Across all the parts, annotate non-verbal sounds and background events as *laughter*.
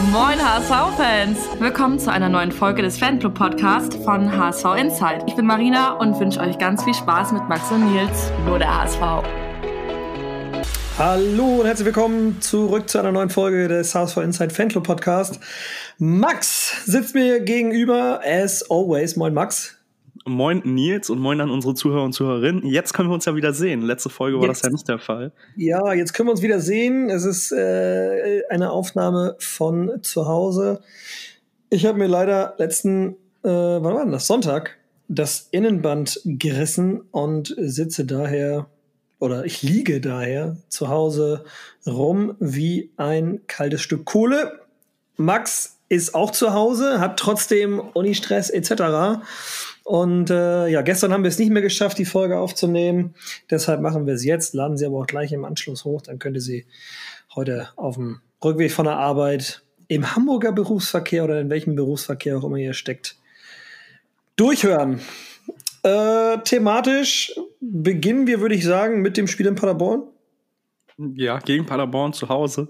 Moin HSV-Fans! Willkommen zu einer neuen Folge des Fanclub Podcast von HSV Insight. Ich bin Marina und wünsche euch ganz viel Spaß mit Max und Nils, nur der HSV. Hallo und herzlich willkommen zurück zu einer neuen Folge des HSV Insight Fanclub Podcast. Max sitzt mir gegenüber, as always. Moin Max. Moin Nils und moin an unsere Zuhörer und Zuhörerinnen. Jetzt können wir uns ja wieder sehen. Letzte Folge war jetzt, das ja nicht der Fall. Ja, jetzt können wir uns wieder sehen. Es ist äh, eine Aufnahme von zu Hause. Ich habe mir leider letzten, äh, wann war denn das? Sonntag, das Innenband gerissen und sitze daher oder ich liege daher zu Hause rum wie ein kaltes Stück Kohle. Max ist auch zu Hause, hat trotzdem Unistress etc. Und äh, ja, gestern haben wir es nicht mehr geschafft, die Folge aufzunehmen. Deshalb machen wir es jetzt, laden sie aber auch gleich im Anschluss hoch. Dann könnt ihr sie heute auf dem Rückweg von der Arbeit im Hamburger Berufsverkehr oder in welchem Berufsverkehr auch immer ihr steckt, durchhören. Äh, thematisch beginnen wir, würde ich sagen, mit dem Spiel in Paderborn. Ja, gegen Paderborn zu Hause.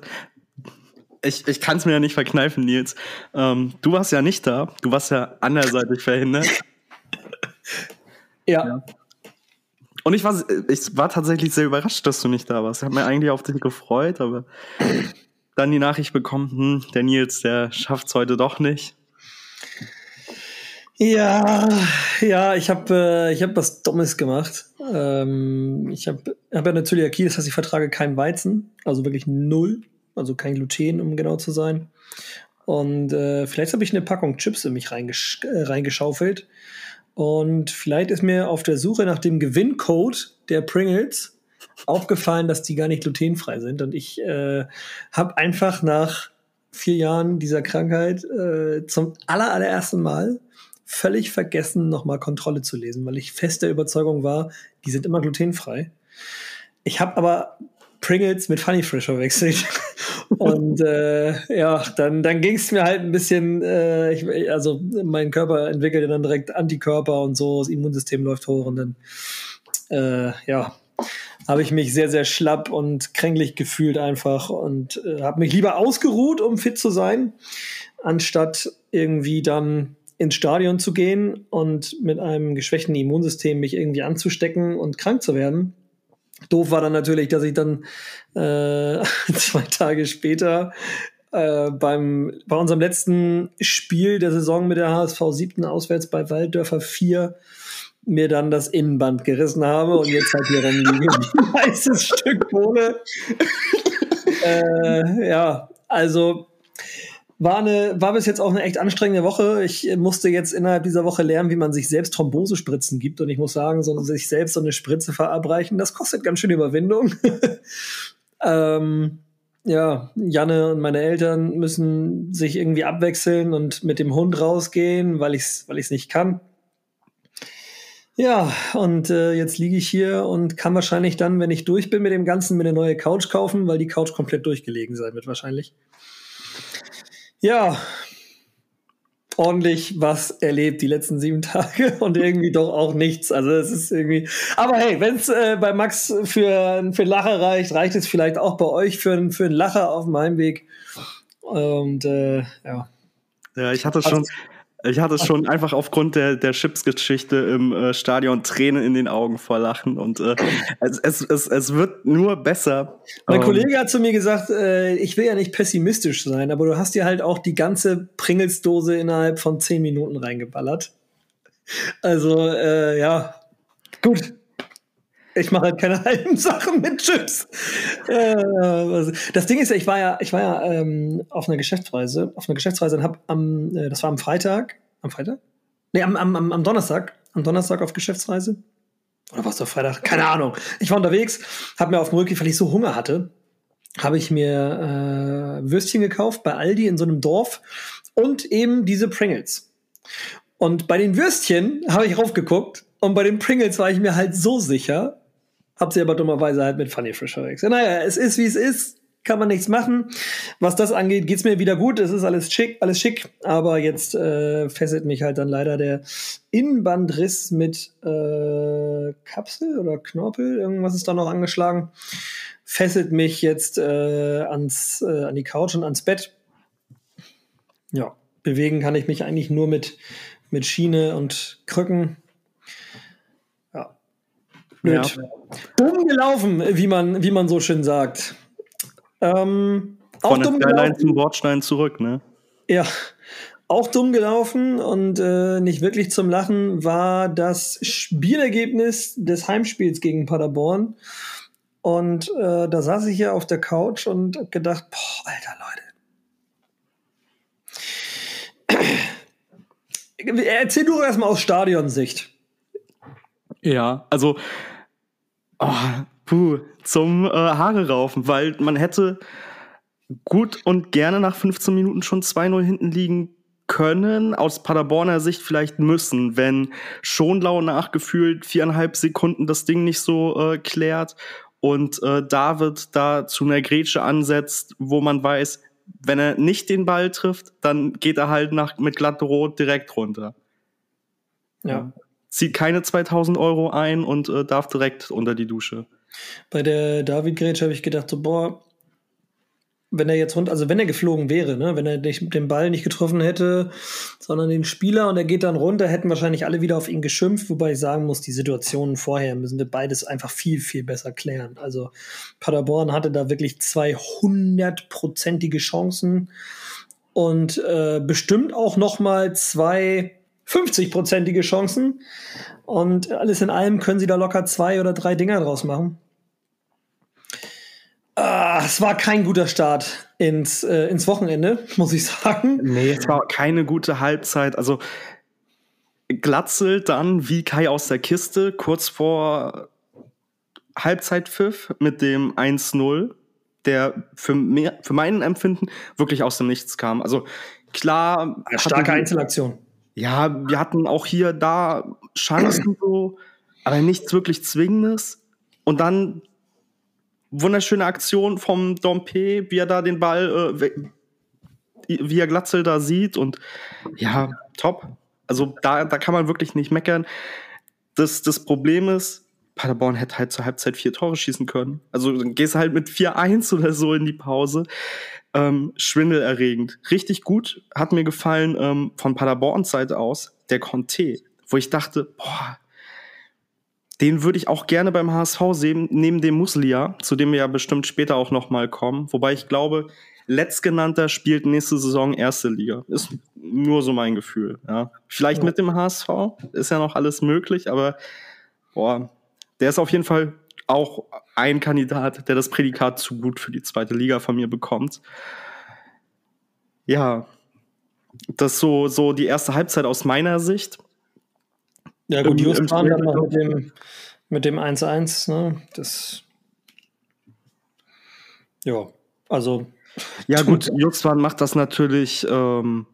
Ich, ich kann es mir ja nicht verkneifen, Nils. Ähm, du warst ja nicht da. Du warst ja anderseitig verhindert. Ja. ja. Und ich war, ich war tatsächlich sehr überrascht, dass du nicht da warst. Ich habe mir eigentlich auf dich gefreut, aber dann die Nachricht bekommen, hm, der Nils, der schafft es heute doch nicht. Ja, ja, ich habe äh, ich hab was Dummes gemacht. Ähm, ich habe hab ja eine Zöliakie, das heißt, ich vertrage kein Weizen, also wirklich null, also kein Gluten, um genau zu sein. Und äh, vielleicht habe ich eine Packung Chips in mich reingesch äh, reingeschaufelt. Und vielleicht ist mir auf der Suche nach dem Gewinncode der Pringles aufgefallen, dass die gar nicht glutenfrei sind. Und ich äh, habe einfach nach vier Jahren dieser Krankheit äh, zum aller, allerersten Mal völlig vergessen, nochmal Kontrolle zu lesen, weil ich fest der Überzeugung war, die sind immer glutenfrei. Ich habe aber Pringles mit Funny Fresh verwechselt. *laughs* Und äh, ja, dann, dann ging es mir halt ein bisschen, äh, ich, also mein Körper entwickelte dann direkt Antikörper und so, das Immunsystem läuft hoch und dann, äh, ja, habe ich mich sehr, sehr schlapp und kränklich gefühlt einfach und äh, habe mich lieber ausgeruht, um fit zu sein, anstatt irgendwie dann ins Stadion zu gehen und mit einem geschwächten Immunsystem mich irgendwie anzustecken und krank zu werden. Doof war dann natürlich, dass ich dann äh, *laughs* zwei Tage später äh, beim, bei unserem letzten Spiel der Saison mit der HSV 7. auswärts bei Walddörfer 4 mir dann das Innenband gerissen habe und jetzt halt hier rumliege. *laughs* Ein weißes Stück Kohle. *laughs* äh, ja, also war, eine, war bis jetzt auch eine echt anstrengende Woche. Ich musste jetzt innerhalb dieser Woche lernen, wie man sich selbst Thrombosespritzen gibt. Und ich muss sagen, so sich selbst so eine Spritze verabreichen, das kostet ganz schön Überwindung. *laughs* ähm, ja, Janne und meine Eltern müssen sich irgendwie abwechseln und mit dem Hund rausgehen, weil ich es weil ich's nicht kann. Ja, und äh, jetzt liege ich hier und kann wahrscheinlich dann, wenn ich durch bin mit dem Ganzen, mir eine neue Couch kaufen, weil die Couch komplett durchgelegen sein wird wahrscheinlich. Ja, ordentlich was erlebt die letzten sieben Tage *laughs* und irgendwie doch auch nichts. Also es ist irgendwie. Aber hey, wenn es äh, bei Max für, für einen Lacher reicht, reicht es vielleicht auch bei euch für, für einen Lacher auf meinem Weg. Und äh, ja. Ja, ich hatte schon, also, ich hatte schon einfach aufgrund der, der Chips-Geschichte im äh, Stadion Tränen in den Augen vor Lachen und äh, es, es, es, es wird nur besser. Mein ähm, Kollege hat zu mir gesagt, äh, ich will ja nicht pessimistisch sein, aber du hast dir halt auch die ganze Pringelsdose innerhalb von zehn Minuten reingeballert. Also, äh, ja, gut. Ich mache halt keine *laughs* halben Sachen mit Chips. Äh, das Ding ist ja, ich war ja, ich war ja ähm, auf einer Geschäftsreise, auf einer Geschäftsreise und habe am, äh, das war am Freitag, am Freitag? Nee, am, am, am Donnerstag, am Donnerstag auf Geschäftsreise. Oder was es Freitag? Keine Ahnung. Ich war unterwegs, habe mir auf dem Rückweg, weil ich so Hunger hatte, habe ich mir äh, Würstchen gekauft bei Aldi in so einem Dorf und eben diese Pringles. Und bei den Würstchen habe ich raufgeguckt und bei den Pringles war ich mir halt so sicher, hab sie aber dummerweise halt mit Funny Fresh verwechselt. Naja, es ist wie es ist. Kann man nichts machen. Was das angeht, geht's mir wieder gut. Es ist alles schick, alles schick. Aber jetzt äh, fesselt mich halt dann leider der Innenbandriss mit äh, Kapsel oder Knorpel. Irgendwas ist da noch angeschlagen. Fesselt mich jetzt äh, ans, äh, an die Couch und ans Bett. Ja, bewegen kann ich mich eigentlich nur mit, mit Schiene und Krücken. Ja. Blöd. Ja. Dumm gelaufen, wie man, wie man so schön sagt. Ähm, Von der Skyline zum Bordstein zurück, ne? Ja, auch dumm gelaufen und äh, nicht wirklich zum Lachen war das Spielergebnis des Heimspiels gegen Paderborn. Und äh, da saß ich hier auf der Couch und hab gedacht, boah, alter Leute. *clears throat* Erzähl du erstmal aus Stadionsicht. Ja, also oh, puh, zum äh, Haare raufen, weil man hätte gut und gerne nach 15 Minuten schon 2-0 hinten liegen können, aus Paderborner Sicht vielleicht müssen, wenn Schonlau nachgefühlt viereinhalb Sekunden das Ding nicht so äh, klärt und äh, David da zu einer Grätsche ansetzt, wo man weiß, wenn er nicht den Ball trifft, dann geht er halt nach, mit glatt rot direkt runter. Ja. Zieht keine 2000 Euro ein und äh, darf direkt unter die Dusche. Bei der David Grätsche habe ich gedacht, so, boah, wenn er jetzt rund, also wenn er geflogen wäre, ne, wenn er den Ball nicht getroffen hätte, sondern den Spieler und er geht dann runter, hätten wahrscheinlich alle wieder auf ihn geschimpft, wobei ich sagen muss, die Situationen vorher müssen wir beides einfach viel, viel besser klären. Also Paderborn hatte da wirklich zwei hundertprozentige Chancen und äh, bestimmt auch noch mal zwei 50-prozentige Chancen und alles in allem können sie da locker zwei oder drei Dinger draus machen. Ah, es war kein guter Start ins, äh, ins Wochenende, *laughs* muss ich sagen. Nee, es war keine gute Halbzeit. Also Glatzel dann wie Kai aus der Kiste, kurz vor Halbzeitpfiff mit dem 1-0, der für, mehr, für meinen Empfinden wirklich aus dem Nichts kam. Also klar. Eine starke Einzelaktion. Ja, wir hatten auch hier da Chancen so, aber nichts wirklich Zwingendes. Und dann wunderschöne Aktion vom Dompe, wie er da den Ball, äh, wie er Glatzel da sieht und ja, top. Also da, da kann man wirklich nicht meckern. Das, das Problem ist, Paderborn hätte halt zur Halbzeit vier Tore schießen können. Also dann gehst du halt mit 4-1 oder so in die Pause. Ähm, schwindelerregend. Richtig gut, hat mir gefallen ähm, von Paderborns Seite aus, der Conte, wo ich dachte, boah, den würde ich auch gerne beim HSV sehen, neben dem Muslia, zu dem wir ja bestimmt später auch noch mal kommen. Wobei ich glaube, letztgenannter spielt nächste Saison erste Liga. Ist nur so mein Gefühl. Ja. Vielleicht ja. mit dem HSV ist ja noch alles möglich, aber boah, der ist auf jeden Fall auch ein Kandidat, der das Prädikat zu gut für die zweite Liga von mir bekommt. Ja, das ist so, so die erste Halbzeit aus meiner Sicht. Ja, gut, Just waren dann noch mit dem, mit dem 1-1, ne? Das. Ja, also. Ja, *laughs* gut, Justwan macht das natürlich ähm,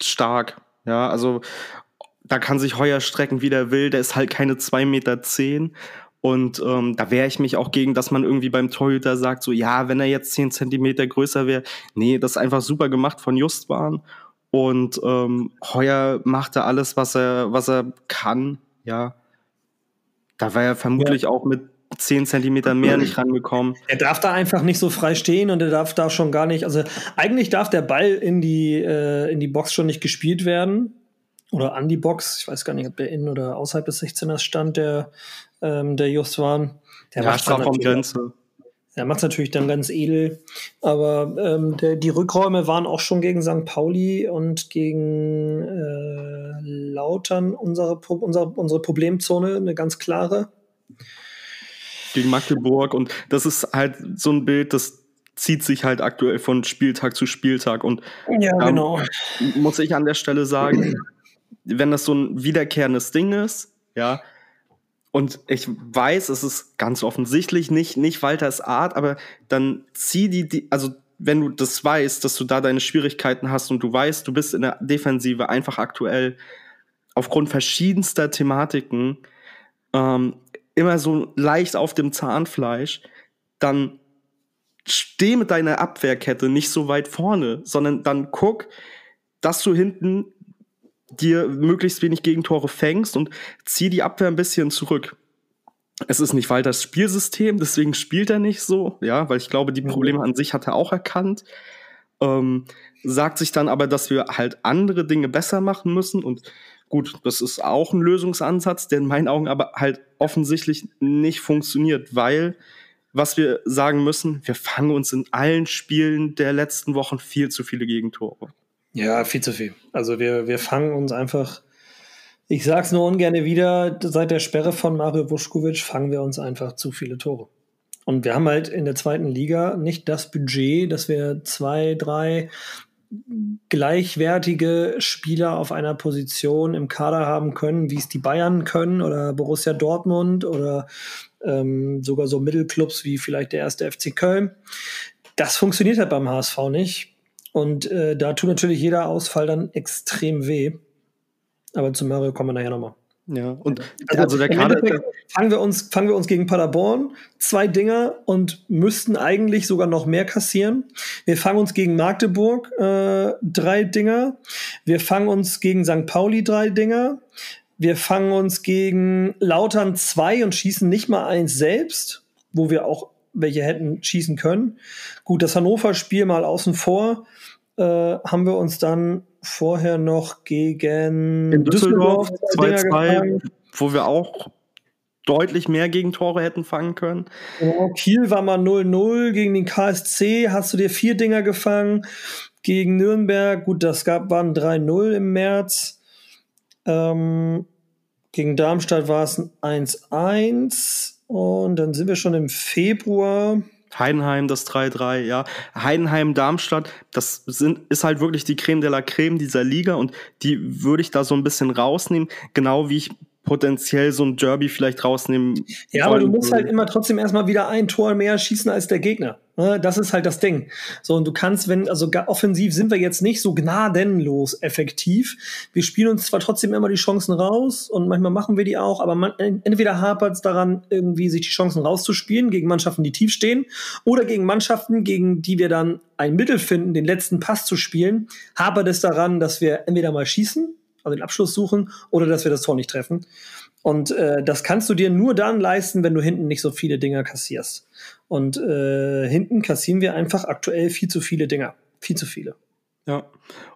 stark. Ja, also da kann sich Heuer strecken, wie der will. Der ist halt keine 2,10 Meter. Zehn. Und ähm, da wehre ich mich auch gegen, dass man irgendwie beim Torhüter sagt, so ja, wenn er jetzt 10 Zentimeter größer wäre. Nee, das ist einfach super gemacht von Justwan. Und ähm, Heuer machte alles, was er, was er kann, ja. Da war er vermutlich ja. auch mit 10 Zentimetern mehr nicht rangekommen. Er darf da einfach nicht so frei stehen und er darf da schon gar nicht, also eigentlich darf der Ball in die, äh, in die Box schon nicht gespielt werden. Oder an die Box. Ich weiß gar nicht, ob der in oder außerhalb des 16ers stand, der, ähm, der Just waren. Der ja, Strafraumgrenze. Er macht es natürlich dann ganz edel. Aber ähm, der, die Rückräume waren auch schon gegen St. Pauli und gegen äh, Lautern unsere, unsere, unsere Problemzone, eine ganz klare. Gegen Magdeburg. Und das ist halt so ein Bild, das zieht sich halt aktuell von Spieltag zu Spieltag. Und ja, ähm, genau. muss ich an der Stelle sagen, wenn das so ein wiederkehrendes Ding ist, ja, und ich weiß, es ist ganz offensichtlich nicht, nicht Walters Art, aber dann zieh die, die, also wenn du das weißt, dass du da deine Schwierigkeiten hast und du weißt, du bist in der Defensive einfach aktuell aufgrund verschiedenster Thematiken ähm, immer so leicht auf dem Zahnfleisch, dann steh mit deiner Abwehrkette nicht so weit vorne, sondern dann guck, dass du hinten dir möglichst wenig Gegentore fängst und zieh die Abwehr ein bisschen zurück. Es ist nicht Walters Spielsystem, deswegen spielt er nicht so, ja, weil ich glaube, die mhm. Probleme an sich hat er auch erkannt. ähm, sagt sich dann aber, dass wir halt andere Dinge besser machen müssen und gut, das ist auch ein Lösungsansatz, der in meinen Augen aber halt offensichtlich nicht funktioniert, weil was wir sagen müssen, wir fangen uns in allen Spielen der letzten Wochen viel zu viele Gegentore. Ja, viel zu viel. Also wir, wir fangen uns einfach, ich sag's nur ungern wieder, seit der Sperre von Mario Vuskovic fangen wir uns einfach zu viele Tore. Und wir haben halt in der zweiten Liga nicht das Budget, dass wir zwei, drei gleichwertige Spieler auf einer Position im Kader haben können, wie es die Bayern können oder Borussia Dortmund oder ähm, sogar so Mittelclubs wie vielleicht der erste FC Köln. Das funktioniert halt beim HSV nicht. Und äh, da tut natürlich jeder Ausfall dann extrem weh. Aber zu Mario kommen wir nachher nochmal. Ja, und also, also der Kader. Fangen wir, uns, fangen wir uns gegen Paderborn, zwei Dinger und müssten eigentlich sogar noch mehr kassieren. Wir fangen uns gegen Magdeburg äh, drei Dinger. Wir fangen uns gegen St. Pauli drei Dinger. Wir fangen uns gegen Lautern zwei und schießen nicht mal eins selbst, wo wir auch welche hätten schießen können. Gut, das Hannover-Spiel mal außen vor, äh, haben wir uns dann vorher noch gegen In Düsseldorf 2-2, wo wir auch deutlich mehr Gegentore hätten fangen können. Genau, Kiel war mal 0-0 gegen den KSC, hast du dir vier Dinger gefangen. Gegen Nürnberg, gut, das gab, waren 3-0 im März. Ähm, gegen Darmstadt war es ein 1-1 und dann sind wir schon im Februar. Heidenheim das 3-3, ja. Heidenheim, Darmstadt, das sind, ist halt wirklich die Creme de la Creme dieser Liga und die würde ich da so ein bisschen rausnehmen, genau wie ich potenziell so ein Derby vielleicht rausnehmen. Ja, aber du musst halt immer trotzdem erstmal wieder ein Tor mehr schießen als der Gegner. Ne? Das ist halt das Ding. So, und du kannst, wenn, also offensiv sind wir jetzt nicht so gnadenlos effektiv. Wir spielen uns zwar trotzdem immer die Chancen raus und manchmal machen wir die auch, aber man, entweder hapert es daran, irgendwie sich die Chancen rauszuspielen gegen Mannschaften, die tief stehen, oder gegen Mannschaften, gegen die wir dann ein Mittel finden, den letzten Pass zu spielen, hapert es daran, dass wir entweder mal schießen also den Abschluss suchen oder dass wir das Tor nicht treffen. Und äh, das kannst du dir nur dann leisten, wenn du hinten nicht so viele Dinger kassierst. Und äh, hinten kassieren wir einfach aktuell viel zu viele Dinger. Viel zu viele. Ja.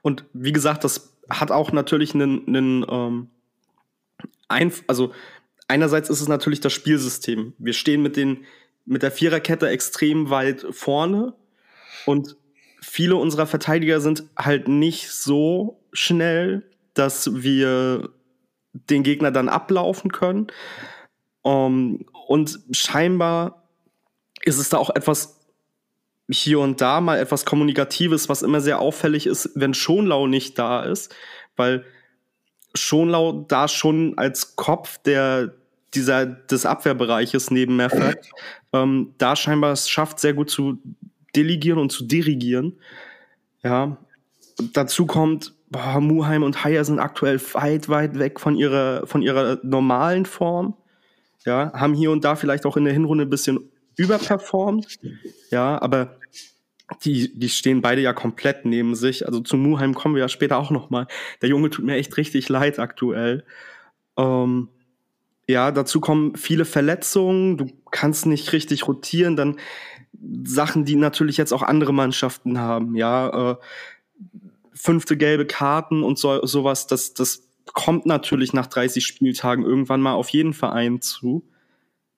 Und wie gesagt, das hat auch natürlich einen, einen ähm, Einf also einerseits ist es natürlich das Spielsystem. Wir stehen mit den mit der Viererkette extrem weit vorne und viele unserer Verteidiger sind halt nicht so schnell dass wir den Gegner dann ablaufen können. Um, ähm, und scheinbar ist es da auch etwas hier und da mal etwas Kommunikatives, was immer sehr auffällig ist, wenn Schonlau nicht da ist, weil Schonlau da schon als Kopf der dieser des Abwehrbereiches neben Merfert ähm, da scheinbar es schafft, sehr gut zu delegieren und zu dirigieren. Ja, dazu kommt, boah, Muheim und Haier sind aktuell weit, weit weg von ihrer, von ihrer normalen Form. Ja, haben hier und da vielleicht auch in der Hinrunde ein bisschen überperformt. Ja, aber die, die stehen beide ja komplett neben sich. Also zu Muheim kommen wir ja später auch noch mal. Der Junge tut mir echt richtig leid aktuell. Ähm, ja, dazu kommen viele Verletzungen. Du kannst nicht richtig rotieren. Dann Sachen, die natürlich jetzt auch andere Mannschaften haben. Ja, äh, fünfte gelbe Karten und so, sowas, das, das kommt natürlich nach 30 Spieltagen irgendwann mal auf jeden Verein zu.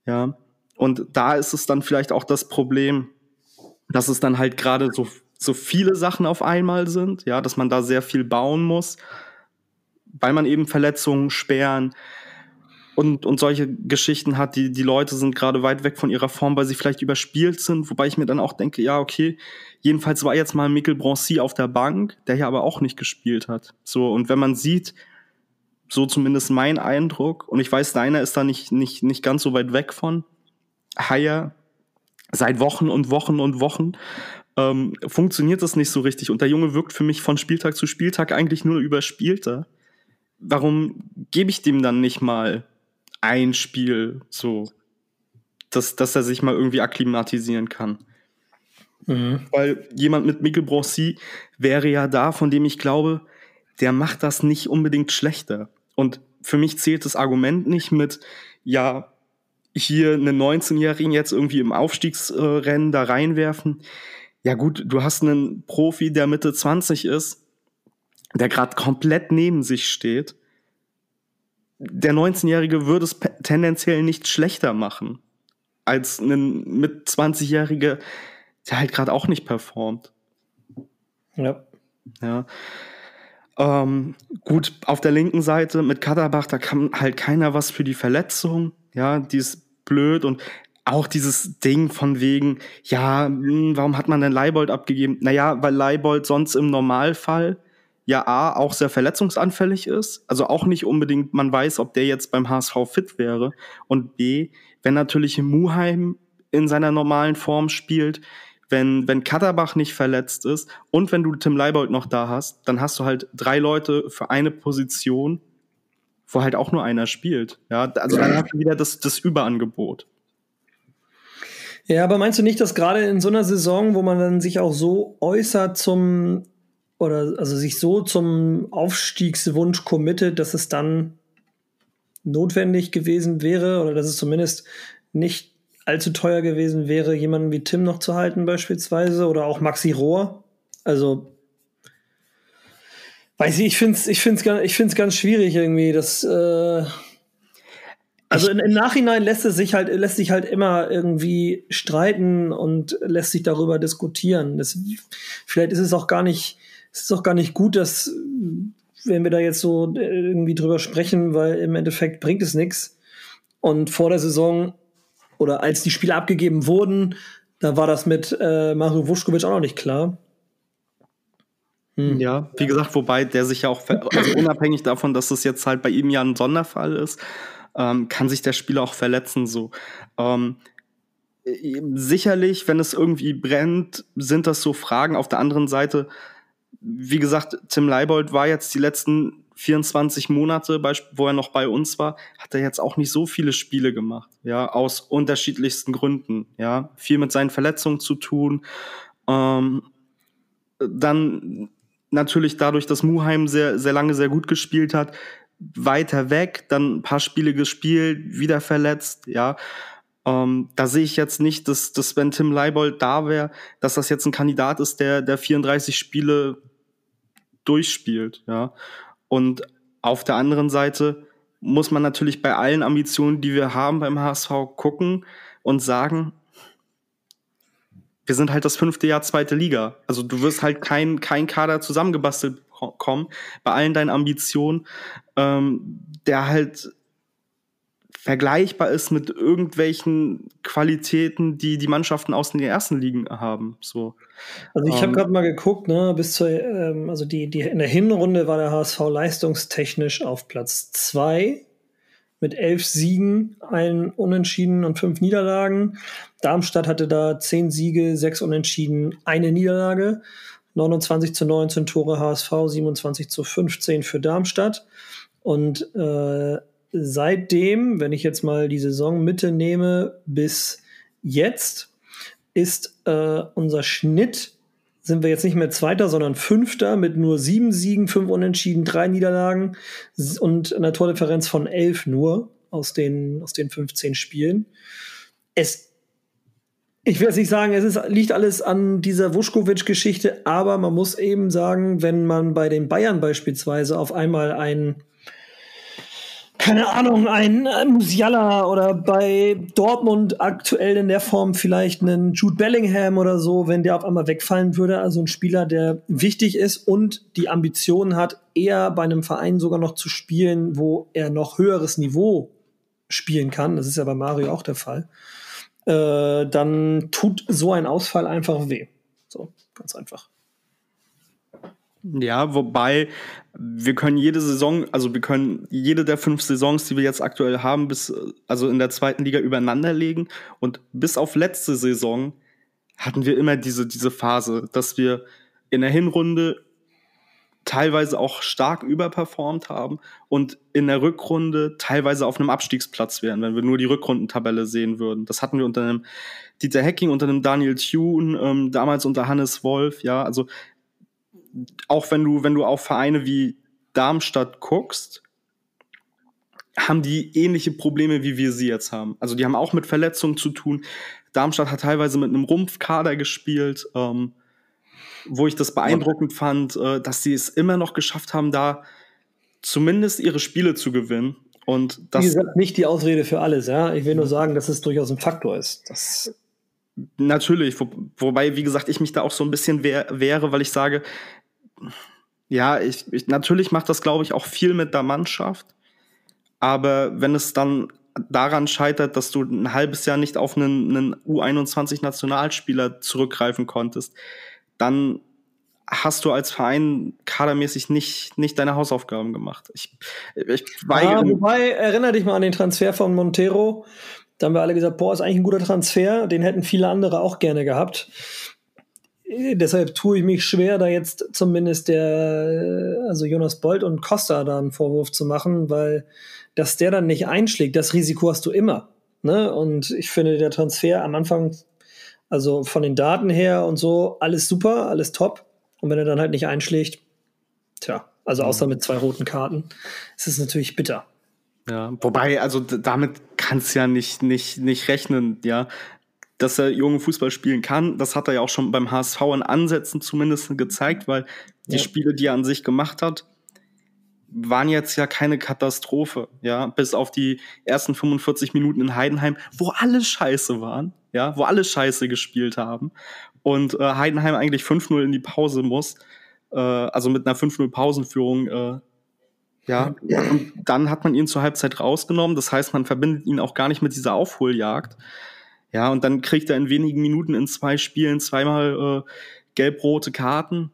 Ja. Und da ist es dann vielleicht auch das Problem, dass es dann halt gerade so, so viele Sachen auf einmal sind, ja, dass man da sehr viel bauen muss, weil man eben Verletzungen, Sperren, und, und solche Geschichten hat, die, die Leute sind gerade weit weg von ihrer Form, weil sie vielleicht überspielt sind, wobei ich mir dann auch denke, ja, okay, jedenfalls war jetzt mal Mikkel Broncy auf der Bank, der ja aber auch nicht gespielt hat. So, und wenn man sieht, so zumindest mein Eindruck, und ich weiß, deiner ist da nicht, nicht, nicht ganz so weit weg von, Haier seit Wochen und Wochen und Wochen ähm, funktioniert das nicht so richtig. Und der Junge wirkt für mich von Spieltag zu Spieltag eigentlich nur überspielter. Warum gebe ich dem dann nicht mal ein Spiel so, dass, dass er sich mal irgendwie akklimatisieren kann. Mhm. Weil jemand mit Mikkel Broncy wäre ja da, von dem ich glaube, der macht das nicht unbedingt schlechter. Und für mich zählt das Argument nicht mit, ja, hier einen 19-Jährigen jetzt irgendwie im Aufstiegsrennen da reinwerfen. ja gut, du hast einen Profi, der Mitte 20 ist, der gerade komplett neben sich steht. Der 19-Jährige würde es tendenziell nicht schlechter machen als ein mit 20-Jährige, der halt gerade auch nicht performt. Ja. Ja. Ähm, gut, auf der linken Seite mit Kaderbach, da kann halt keiner was für die Verletzung. Ja, die ist blöd und auch dieses Ding von wegen, ja, hm, warum hat man denn Leibold abgegeben? Naja, weil Leibold sonst im Normalfall ja A, auch sehr verletzungsanfällig ist, also auch nicht unbedingt man weiß, ob der jetzt beim HSV fit wäre und B, wenn natürlich Muheim in seiner normalen Form spielt, wenn, wenn Katterbach nicht verletzt ist und wenn du Tim Leibold noch da hast, dann hast du halt drei Leute für eine Position, wo halt auch nur einer spielt. Ja, also dann hast du wieder das, das Überangebot. Ja, aber meinst du nicht, dass gerade in so einer Saison, wo man dann sich auch so äußert zum oder also sich so zum Aufstiegswunsch committet, dass es dann notwendig gewesen wäre oder dass es zumindest nicht allzu teuer gewesen wäre, jemanden wie Tim noch zu halten beispielsweise oder auch Maxi Rohr. Also weiß ich, ich finde es ich find's, ich find's ganz schwierig irgendwie, dass äh, also im Nachhinein lässt es sich halt, lässt sich halt immer irgendwie streiten und lässt sich darüber diskutieren. Das, vielleicht ist es auch gar nicht, es ist auch gar nicht gut, dass, wenn wir da jetzt so irgendwie drüber sprechen, weil im Endeffekt bringt es nichts. Und vor der Saison oder als die Spiele abgegeben wurden, da war das mit äh, Mario Vuskovic auch noch nicht klar. Hm. Ja, wie gesagt, wobei der sich ja auch, also unabhängig davon, dass es jetzt halt bei ihm ja ein Sonderfall ist, ähm, kann sich der Spieler auch verletzen. So. Ähm, sicherlich, wenn es irgendwie brennt, sind das so Fragen. Auf der anderen Seite, wie gesagt, Tim Leibold war jetzt die letzten 24 Monate, wo er noch bei uns war, hat er jetzt auch nicht so viele Spiele gemacht, ja, aus unterschiedlichsten Gründen, ja, viel mit seinen Verletzungen zu tun. Ähm, dann natürlich dadurch, dass Muheim sehr, sehr lange sehr gut gespielt hat, weiter weg, dann ein paar Spiele gespielt, wieder verletzt, ja. Ähm, da sehe ich jetzt nicht, dass, dass wenn Tim Leibold da wäre, dass das jetzt ein Kandidat ist, der, der 34 Spiele durchspielt, ja. Und auf der anderen Seite muss man natürlich bei allen Ambitionen, die wir haben beim HSV, gucken und sagen, wir sind halt das fünfte Jahr zweite Liga. Also du wirst halt kein, kein Kader zusammengebastelt kommen, bei allen deinen Ambitionen, ähm, der halt vergleichbar ist mit irgendwelchen Qualitäten, die die Mannschaften aus den ersten Ligen haben. So. Also ich habe ähm, gerade mal geguckt, ne, bis zur, ähm, also die, die in der Hinrunde war der HSV leistungstechnisch auf Platz zwei mit elf Siegen, ein Unentschieden und fünf Niederlagen. Darmstadt hatte da zehn Siege, sechs Unentschieden, eine Niederlage. 29 zu 19 Tore HSV, 27 zu 15 für Darmstadt. Und äh, seitdem, wenn ich jetzt mal die Saisonmitte nehme, bis jetzt, ist äh, unser Schnitt, sind wir jetzt nicht mehr Zweiter, sondern Fünfter mit nur sieben Siegen, fünf Unentschieden, drei Niederlagen und einer Tordifferenz von elf nur aus den, aus den 15 Spielen. Es ich will jetzt nicht sagen, es ist, liegt alles an dieser Vuskovic-Geschichte, aber man muss eben sagen, wenn man bei den Bayern beispielsweise auf einmal ein, keine Ahnung, ein Musiala oder bei Dortmund aktuell in der Form vielleicht einen Jude Bellingham oder so, wenn der auf einmal wegfallen würde, also ein Spieler, der wichtig ist und die Ambitionen hat, eher bei einem Verein sogar noch zu spielen, wo er noch höheres Niveau spielen kann. Das ist ja bei Mario auch der Fall äh, dann tut so ein Ausfall einfach weh. So, ganz einfach. Ja, wobei wir können jede Saison, also wir können jede der fünf Saisons, die wir jetzt aktuell haben, bis also in der zweiten Liga übereinander legen und bis auf letzte Saison hatten wir immer diese diese Phase, dass wir in der Hinrunde teilweise auch stark überperformt haben und in der Rückrunde teilweise auf einem Abstiegsplatz wären, wenn wir nur die Rückrundentabelle sehen würden. Das hatten wir unter einem Dieter Hecking, unter einem Daniel Thune, ähm, damals unter Hannes Wolf, ja, also auch wenn du, wenn du auf Vereine wie Darmstadt guckst, haben die ähnliche Probleme, wie wir sie jetzt haben. Also die haben auch mit Verletzungen zu tun. Darmstadt hat teilweise mit einem Rumpfkader gespielt, ähm, wo ich das beeindruckend ja. fand, äh, dass sie es immer noch geschafft haben, da zumindest ihre Spiele zu gewinnen. Und das wie gesagt, nicht die Ausrede für alles, ja. Ich will nur sagen, dass es durchaus ein Faktor ist. Das Natürlich, wo, wobei, wie gesagt, ich mich da auch so ein bisschen wehr, wehre, weil ich sage, ja, ich, ich natürlich macht das, glaube ich, auch viel mit der Mannschaft. Aber wenn es dann daran scheitert, dass du ein halbes Jahr nicht auf einen, einen U21-Nationalspieler zurückgreifen konntest, dann hast du als Verein kadermäßig nicht, nicht deine Hausaufgaben gemacht. Ich, ich weigere. Ja, wobei, erinnere dich mal an den Transfer von Montero. Da haben wir alle gesagt, boah, ist eigentlich ein guter Transfer. Den hätten viele andere auch gerne gehabt. Deshalb tue ich mich schwer, da jetzt zumindest der, also Jonas Bolt und Costa da einen Vorwurf zu machen, weil dass der dann nicht einschlägt, das Risiko hast du immer. Ne? Und ich finde, der Transfer am Anfang, also von den Daten her und so, alles super, alles top. Und wenn er dann halt nicht einschlägt, tja, also außer mhm. mit zwei roten Karten, ist es natürlich bitter. Ja, wobei, also damit kannst du ja nicht, nicht, nicht rechnen, ja. Dass er junge Fußball spielen kann, das hat er ja auch schon beim HSV in Ansätzen zumindest gezeigt, weil die ja. Spiele, die er an sich gemacht hat, waren jetzt ja keine Katastrophe, ja, bis auf die ersten 45 Minuten in Heidenheim, wo alle scheiße waren, ja, wo alle scheiße gespielt haben. Und äh, Heidenheim eigentlich 5-0 in die Pause muss, äh, also mit einer 5-0 Pausenführung, äh, ja, und dann hat man ihn zur Halbzeit rausgenommen, das heißt, man verbindet ihn auch gar nicht mit dieser Aufholjagd, ja, und dann kriegt er in wenigen Minuten in zwei Spielen zweimal äh, gelb-rote Karten,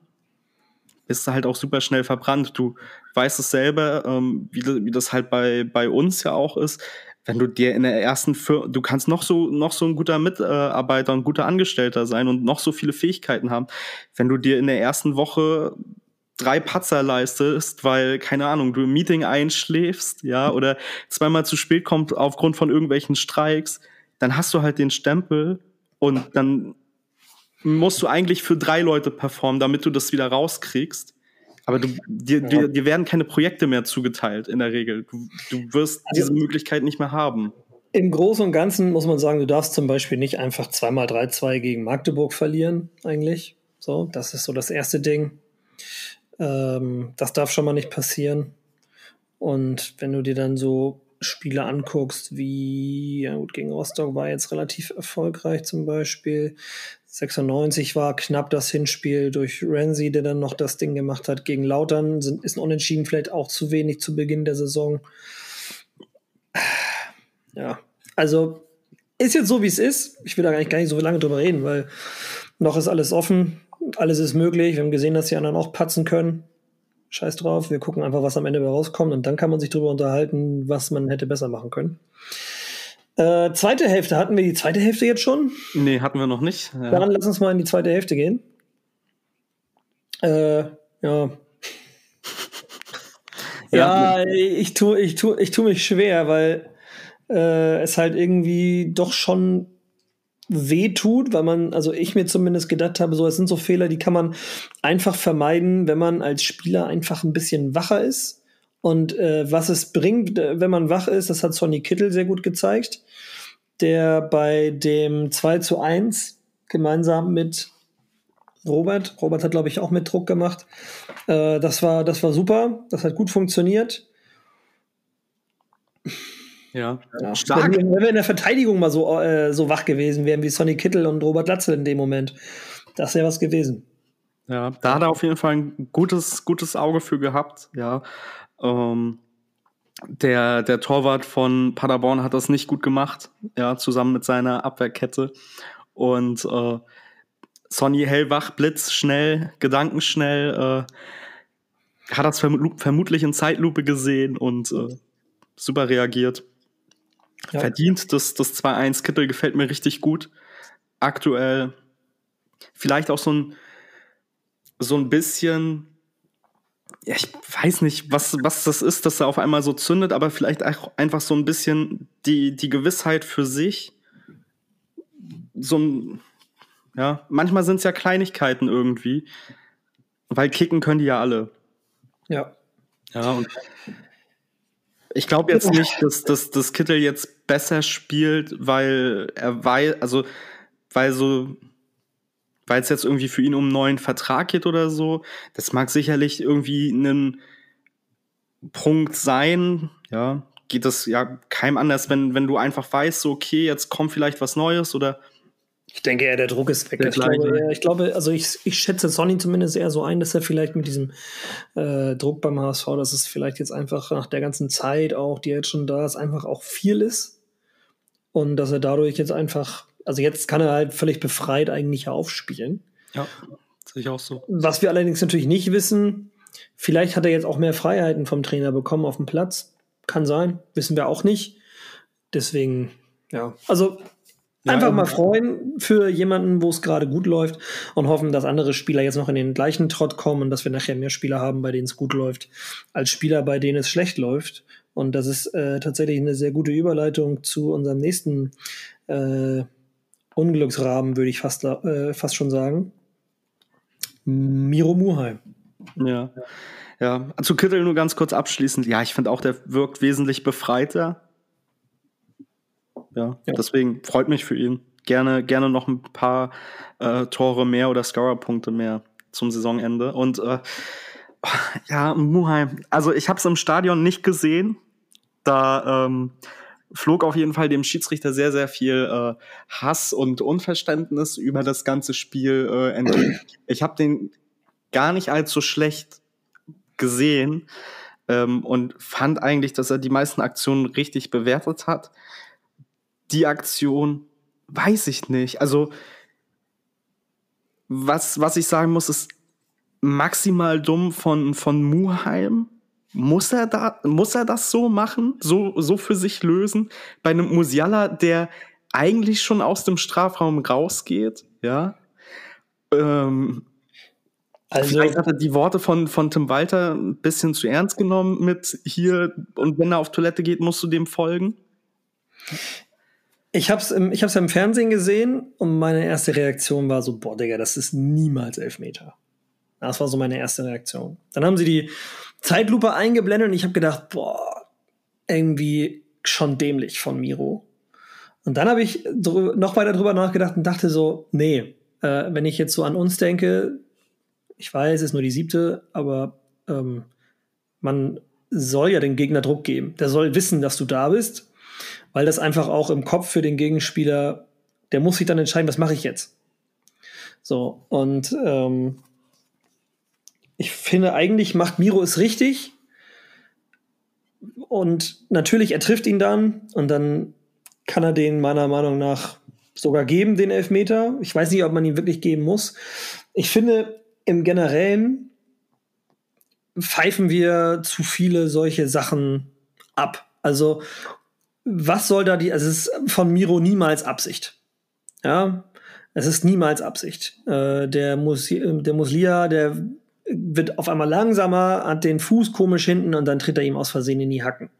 bist du halt auch super schnell verbrannt. Du weißt es selber, ähm, wie, wie das halt bei, bei uns ja auch ist. Wenn du dir in der ersten, Fir du kannst noch so, noch so ein guter Mitarbeiter, ein guter Angestellter sein und noch so viele Fähigkeiten haben. Wenn du dir in der ersten Woche drei Patzer leistest, weil, keine Ahnung, du im Meeting einschläfst, ja, oder zweimal zu spät kommt aufgrund von irgendwelchen Streiks, dann hast du halt den Stempel und dann musst du eigentlich für drei Leute performen, damit du das wieder rauskriegst. Aber du, dir, ja. dir, dir werden keine Projekte mehr zugeteilt in der Regel. Du, du wirst also, diese Möglichkeit nicht mehr haben. Im Großen und Ganzen muss man sagen, du darfst zum Beispiel nicht einfach zweimal 3-2 gegen Magdeburg verlieren, eigentlich. So, das ist so das erste Ding. Ähm, das darf schon mal nicht passieren. Und wenn du dir dann so Spiele anguckst, wie, ja gut, gegen Rostock war jetzt relativ erfolgreich zum Beispiel. 96 war knapp das Hinspiel durch Renzi, der dann noch das Ding gemacht hat. Gegen Lautern sind, ist ein Unentschieden vielleicht auch zu wenig zu Beginn der Saison. Ja, also ist jetzt so, wie es ist. Ich will da eigentlich gar nicht so lange drüber reden, weil noch ist alles offen, alles ist möglich. Wir haben gesehen, dass die anderen auch patzen können. Scheiß drauf, wir gucken einfach, was am Ende rauskommt und dann kann man sich darüber unterhalten, was man hätte besser machen können. Äh, zweite Hälfte, hatten wir die zweite Hälfte jetzt schon? Nee, hatten wir noch nicht. Ja. Dann lass uns mal in die zweite Hälfte gehen. Äh, ja. *laughs* ja, ich tue ich tu, ich tu mich schwer, weil äh, es halt irgendwie doch schon weh tut, weil man, also ich mir zumindest gedacht habe, so, es sind so Fehler, die kann man einfach vermeiden, wenn man als Spieler einfach ein bisschen wacher ist und äh, was es bringt, äh, wenn man wach ist, das hat Sonny Kittel sehr gut gezeigt, der bei dem 2 zu 1 gemeinsam mit Robert, Robert hat, glaube ich, auch mit Druck gemacht. Äh, das, war, das war super, das hat gut funktioniert. Ja, ja. stark. Wenn wir, wenn wir, in der Verteidigung mal so, äh, so wach gewesen wären wie Sonny Kittel und Robert Latzel in dem Moment, das wäre was gewesen. Ja, da hat er auf jeden Fall ein gutes, gutes Auge für gehabt, ja. Ähm, der, der Torwart von Paderborn hat das nicht gut gemacht, ja, zusammen mit seiner Abwehrkette. Und äh, Sonny hellwach, blitzschnell, gedankenschnell, äh, hat das verm vermutlich in Zeitlupe gesehen und äh, super reagiert. Ja. Verdient das, das 2-1. Kittel gefällt mir richtig gut. Aktuell vielleicht auch so ein, so ein bisschen ja, ich weiß nicht, was, was das ist, dass er auf einmal so zündet, aber vielleicht auch einfach so ein bisschen die, die Gewissheit für sich. So ein, ja, manchmal sind es ja Kleinigkeiten irgendwie, weil kicken können die ja alle. Ja. Ja, und ich glaube jetzt nicht, dass, dass, dass Kittel jetzt besser spielt, weil er weiß, also weil so, weil es jetzt irgendwie für ihn um einen neuen Vertrag geht oder so. Das mag sicherlich irgendwie ein Punkt sein, ja. Geht das ja keinem anders, wenn, wenn du einfach weißt, so, okay, jetzt kommt vielleicht was Neues oder ich denke eher, der Druck ist weg. Ich glaube, ich glaube, also ich, ich schätze Sonny zumindest eher so ein, dass er vielleicht mit diesem äh, Druck beim HSV, dass es vielleicht jetzt einfach nach der ganzen Zeit auch, die jetzt schon da ist, einfach auch viel ist. Und dass er dadurch jetzt einfach, also jetzt kann er halt völlig befreit eigentlich aufspielen. Ja, sehe ich auch so. Was wir allerdings natürlich nicht wissen, vielleicht hat er jetzt auch mehr Freiheiten vom Trainer bekommen auf dem Platz. Kann sein, wissen wir auch nicht. Deswegen, ja. Also Einfach ja, mal freuen für jemanden, wo es gerade gut läuft und hoffen, dass andere Spieler jetzt noch in den gleichen Trott kommen und dass wir nachher mehr Spieler haben, bei denen es gut läuft, als Spieler, bei denen es schlecht läuft. Und das ist äh, tatsächlich eine sehr gute Überleitung zu unserem nächsten äh, Unglücksrahmen, würde ich fast, äh, fast schon sagen. Miro Muheim. Ja. Ja, zu Kittel nur ganz kurz abschließend. Ja, ich finde auch, der wirkt wesentlich befreiter ja, ja. Deswegen freut mich für ihn. Gerne, gerne noch ein paar äh, Tore mehr oder Scorer-Punkte mehr zum Saisonende. Und äh, *laughs* ja, Muheim, also ich habe es im Stadion nicht gesehen. Da ähm, flog auf jeden Fall dem Schiedsrichter sehr, sehr viel äh, Hass und Unverständnis über das ganze Spiel äh, entgegen. Ich habe den gar nicht allzu schlecht gesehen ähm, und fand eigentlich, dass er die meisten Aktionen richtig bewertet hat die Aktion, weiß ich nicht. Also, was, was ich sagen muss, ist maximal dumm von, von Muheim. Muss er, da, muss er das so machen? So, so für sich lösen? Bei einem Musiala, der eigentlich schon aus dem Strafraum rausgeht, ja? Ähm, also, Vielleicht hat er die Worte von, von Tim Walter ein bisschen zu ernst genommen mit hier und wenn er auf Toilette geht, musst du dem folgen. Ich hab's, im, ich hab's im Fernsehen gesehen und meine erste Reaktion war so, boah, Digga, das ist niemals Elfmeter. Das war so meine erste Reaktion. Dann haben sie die Zeitlupe eingeblendet und ich habe gedacht, boah, irgendwie schon dämlich von Miro. Und dann habe ich noch weiter drüber nachgedacht und dachte so, nee, äh, wenn ich jetzt so an uns denke, ich weiß, es ist nur die siebte, aber ähm, man soll ja den Gegner Druck geben. Der soll wissen, dass du da bist weil das einfach auch im Kopf für den Gegenspieler, der muss sich dann entscheiden, was mache ich jetzt. So, und ähm, ich finde, eigentlich macht Miro es richtig. Und natürlich, er trifft ihn dann und dann kann er den meiner Meinung nach sogar geben, den Elfmeter. Ich weiß nicht, ob man ihn wirklich geben muss. Ich finde, im Generellen pfeifen wir zu viele solche Sachen ab. Also was soll da die, also es ist von Miro niemals Absicht. Ja, es ist niemals Absicht. Äh, der, Mus der Muslia, der wird auf einmal langsamer, hat den Fuß komisch hinten und dann tritt er ihm aus Versehen in die Hacken.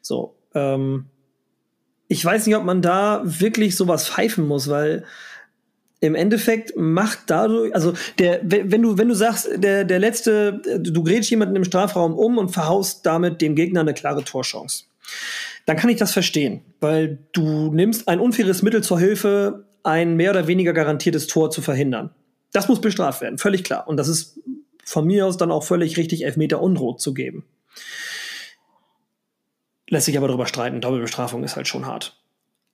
So, ähm, ich weiß nicht, ob man da wirklich sowas pfeifen muss, weil im Endeffekt macht dadurch, also der, wenn du, wenn du sagst, der, der letzte, du grätst jemanden im Strafraum um und verhaust damit dem Gegner eine klare Torchance dann kann ich das verstehen, weil du nimmst ein unfaires Mittel zur Hilfe, ein mehr oder weniger garantiertes Tor zu verhindern. Das muss bestraft werden, völlig klar. Und das ist von mir aus dann auch völlig richtig, Elfmeter unrot zu geben. Lässt sich aber darüber streiten, Doppelbestrafung ist halt schon hart.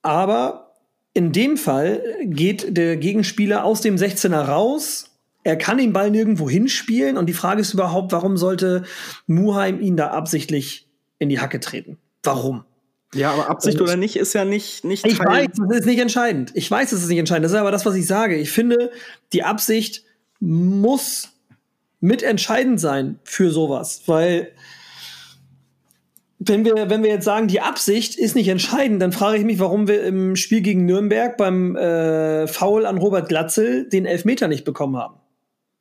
Aber in dem Fall geht der Gegenspieler aus dem 16er raus. Er kann den Ball nirgendwo hinspielen und die Frage ist überhaupt, warum sollte Muheim ihn da absichtlich in die Hacke treten? Warum? Ja, aber Absicht oder nicht ist ja nicht, nicht Ich weiß, das ist nicht entscheidend. Ich weiß, es ist nicht entscheidend. Das ist aber das, was ich sage. Ich finde, die Absicht muss mitentscheidend sein für sowas, weil wenn wir, wenn wir jetzt sagen, die Absicht ist nicht entscheidend, dann frage ich mich, warum wir im Spiel gegen Nürnberg beim äh, Foul an Robert Glatzel den Elfmeter nicht bekommen haben.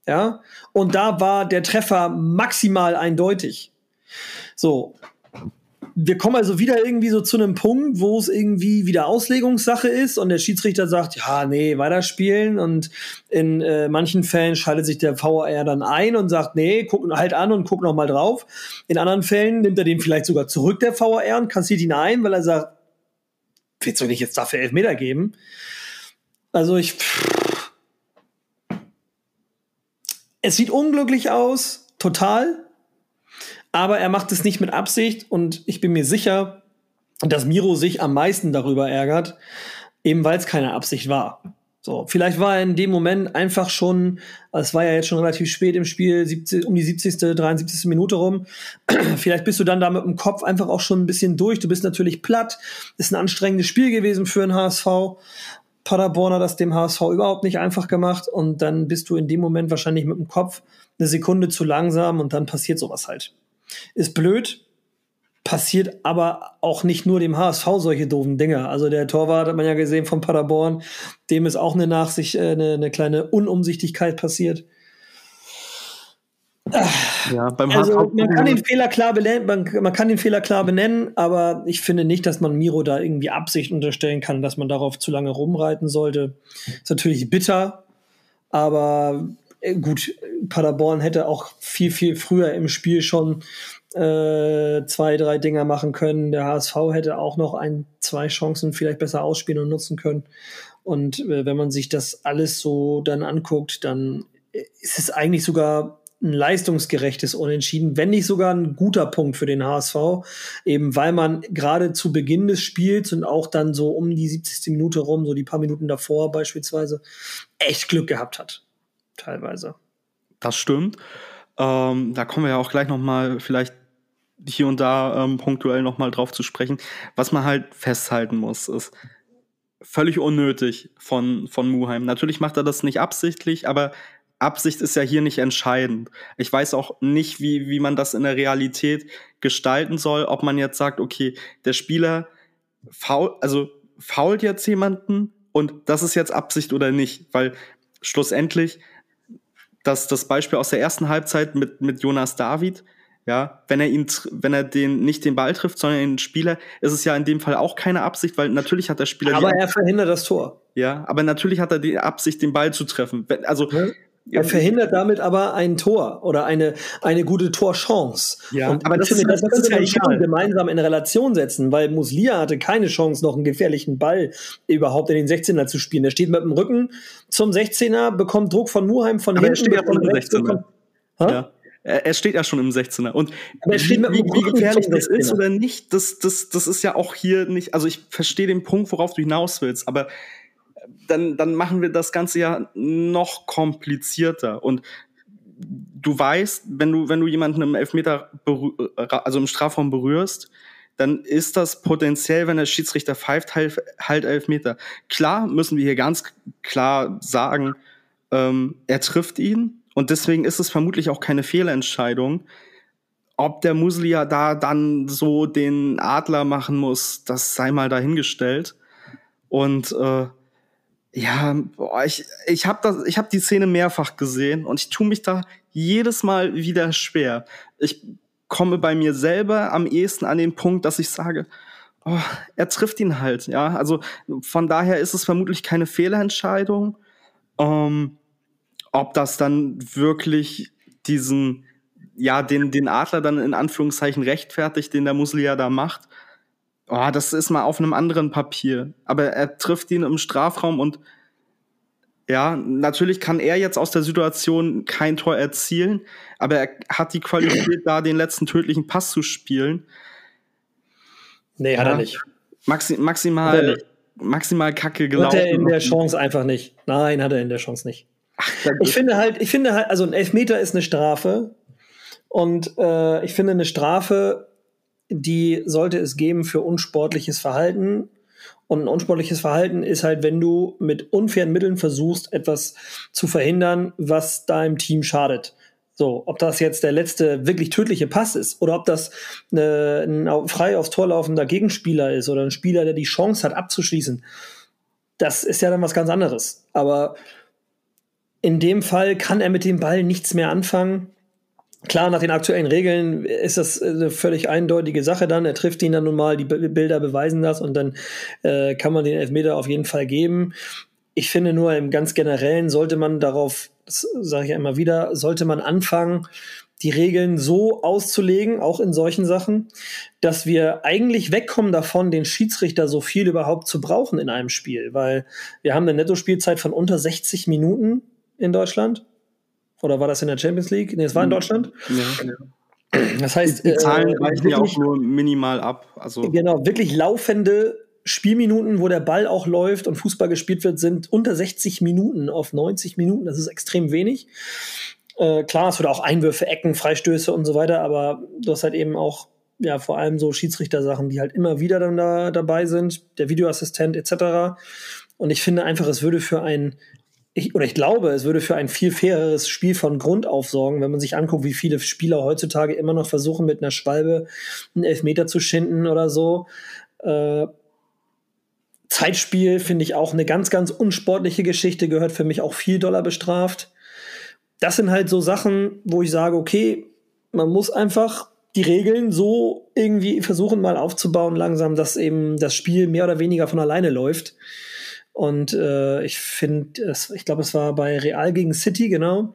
Ja, und da war der Treffer maximal eindeutig. So, wir kommen also wieder irgendwie so zu einem Punkt, wo es irgendwie wieder Auslegungssache ist und der Schiedsrichter sagt, ja, nee, weiterspielen und in äh, manchen Fällen schaltet sich der VR dann ein und sagt, nee, guck halt an und guck noch mal drauf. In anderen Fällen nimmt er den vielleicht sogar zurück, der VR, und kassiert ihn ein, weil er sagt, willst du nicht jetzt dafür Elfmeter geben? Also ich. Pff. Es sieht unglücklich aus, total. Aber er macht es nicht mit Absicht und ich bin mir sicher, dass Miro sich am meisten darüber ärgert, eben weil es keine Absicht war. So, vielleicht war er in dem Moment einfach schon, es war ja jetzt schon relativ spät im Spiel, 70, um die 70., 73. Minute rum. *clears throat* vielleicht bist du dann da mit dem Kopf einfach auch schon ein bisschen durch. Du bist natürlich platt. Ist ein anstrengendes Spiel gewesen für den HSV. Paderborn hat das dem HSV überhaupt nicht einfach gemacht und dann bist du in dem Moment wahrscheinlich mit dem Kopf eine Sekunde zu langsam und dann passiert sowas halt. Ist blöd, passiert aber auch nicht nur dem HSV solche doofen Dinge. Also der Torwart hat man ja gesehen von Paderborn, dem ist auch eine Nachsicht, äh, eine, eine kleine Unumsichtigkeit passiert. Ja, beim also, man kann den Fehler klar benennen, man, man, kann den Fehler klar benennen, aber ich finde nicht, dass man Miro da irgendwie Absicht unterstellen kann, dass man darauf zu lange rumreiten sollte. Ist natürlich bitter, aber gut, Paderborn hätte auch viel, viel früher im Spiel schon äh, zwei, drei Dinger machen können. Der HSV hätte auch noch ein, zwei Chancen vielleicht besser ausspielen und nutzen können. Und äh, wenn man sich das alles so dann anguckt, dann ist es eigentlich sogar ein leistungsgerechtes Unentschieden, wenn nicht sogar ein guter Punkt für den HSV, eben weil man gerade zu Beginn des Spiels und auch dann so um die 70. Minute rum, so die paar Minuten davor beispielsweise, echt Glück gehabt hat. Teilweise. Das stimmt. Ähm, da kommen wir ja auch gleich noch mal vielleicht hier und da ähm, punktuell noch mal drauf zu sprechen. Was man halt festhalten muss, ist völlig unnötig von, von Muheim. Natürlich macht er das nicht absichtlich, aber Absicht ist ja hier nicht entscheidend. Ich weiß auch nicht, wie, wie man das in der Realität gestalten soll, ob man jetzt sagt, okay, der Spieler faul, also fault jetzt jemanden und das ist jetzt Absicht oder nicht, weil schlussendlich dass das Beispiel aus der ersten Halbzeit mit, mit Jonas David, ja, wenn er ihn, wenn er den nicht den Ball trifft, sondern den Spieler, ist es ja in dem Fall auch keine Absicht, weil natürlich hat der Spieler. Aber er verhindert das Tor. Ja, aber natürlich hat er die Absicht, den Ball zu treffen. Also ja. Er verhindert damit aber ein Tor oder eine, eine gute Torchance. Ja, und aber das, finde, ist, das, das könnte man ja schon gemeinsam in Relation setzen, weil Muslia hatte keine Chance, noch einen gefährlichen Ball überhaupt in den 16er zu spielen. Er steht mit dem Rücken zum 16er, bekommt Druck von Muheim von aber hinten. Er steht ja im 16er. Ja. Er steht ja schon im 16er. Und wie, wie, gefährlich das ist oder nicht, das, das, das ist ja auch hier nicht. Also ich verstehe den Punkt, worauf du hinaus willst, aber dann, dann machen wir das Ganze ja noch komplizierter. Und du weißt, wenn du, wenn du jemanden im Elfmeter, also im Strafraum berührst, dann ist das potenziell, wenn der Schiedsrichter pfeift, halt, halt Elfmeter. Klar müssen wir hier ganz klar sagen, ähm, er trifft ihn und deswegen ist es vermutlich auch keine Fehlentscheidung. Ob der Muslia da dann so den Adler machen muss, das sei mal dahingestellt. Und äh, ja, boah, ich, ich habe das, ich habe die Szene mehrfach gesehen und ich tue mich da jedes Mal wieder schwer. Ich komme bei mir selber am ehesten an den Punkt, dass ich sage, oh, er trifft ihn halt, ja. Also von daher ist es vermutlich keine Fehlentscheidung. Ähm, ob das dann wirklich diesen, ja, den, den Adler dann in Anführungszeichen rechtfertigt, den der Muslia da macht, oh, das ist mal auf einem anderen Papier. Aber er trifft ihn im Strafraum und ja, natürlich kann er jetzt aus der Situation kein Tor erzielen, aber er hat die Qualität, da den letzten tödlichen Pass zu spielen. Nee, hat ja, er nicht. Maxi maximal, nicht. maximal kacke gelaufen. Hat er in der Chance einfach nicht. Nein, hat er in der Chance nicht. Ach, ich finde halt, ich finde halt, also ein Elfmeter ist eine Strafe. Und äh, ich finde, eine Strafe die sollte es geben für unsportliches Verhalten. Und ein unsportliches Verhalten ist halt, wenn du mit unfairen Mitteln versuchst, etwas zu verhindern, was deinem Team schadet. So, ob das jetzt der letzte wirklich tödliche Pass ist oder ob das eine, ein frei aufs Tor laufender Gegenspieler ist oder ein Spieler, der die Chance hat abzuschließen, das ist ja dann was ganz anderes. Aber in dem Fall kann er mit dem Ball nichts mehr anfangen. Klar, nach den aktuellen Regeln ist das eine völlig eindeutige Sache dann. Er trifft ihn dann nun mal, die Bilder beweisen das und dann äh, kann man den Elfmeter auf jeden Fall geben. Ich finde nur im ganz generellen sollte man darauf, das sage ich ja immer wieder, sollte man anfangen, die Regeln so auszulegen, auch in solchen Sachen, dass wir eigentlich wegkommen davon, den Schiedsrichter so viel überhaupt zu brauchen in einem Spiel, weil wir haben eine Nettospielzeit von unter 60 Minuten in Deutschland. Oder war das in der Champions League? Nee, es war in hm. Deutschland. Ja. Das heißt, die Zahlen äh, weichen ja auch nur minimal ab. Also genau, wirklich laufende Spielminuten, wo der Ball auch läuft und Fußball gespielt wird, sind unter 60 Minuten auf 90 Minuten. Das ist extrem wenig. Äh, klar, es wird auch Einwürfe, Ecken, Freistöße und so weiter, aber du hast halt eben auch ja vor allem so Schiedsrichtersachen, die halt immer wieder dann da dabei sind, der Videoassistent etc. Und ich finde einfach, es würde für ein ich, oder ich glaube, es würde für ein viel faireres Spiel von Grund auf sorgen, wenn man sich anguckt, wie viele Spieler heutzutage immer noch versuchen, mit einer Schwalbe einen Elfmeter zu schinden oder so. Äh, Zeitspiel finde ich auch eine ganz, ganz unsportliche Geschichte, gehört für mich auch viel Dollar bestraft. Das sind halt so Sachen, wo ich sage, okay, man muss einfach die Regeln so irgendwie versuchen mal aufzubauen langsam, dass eben das Spiel mehr oder weniger von alleine läuft. Und äh, ich finde, ich glaube, es war bei Real gegen City, genau.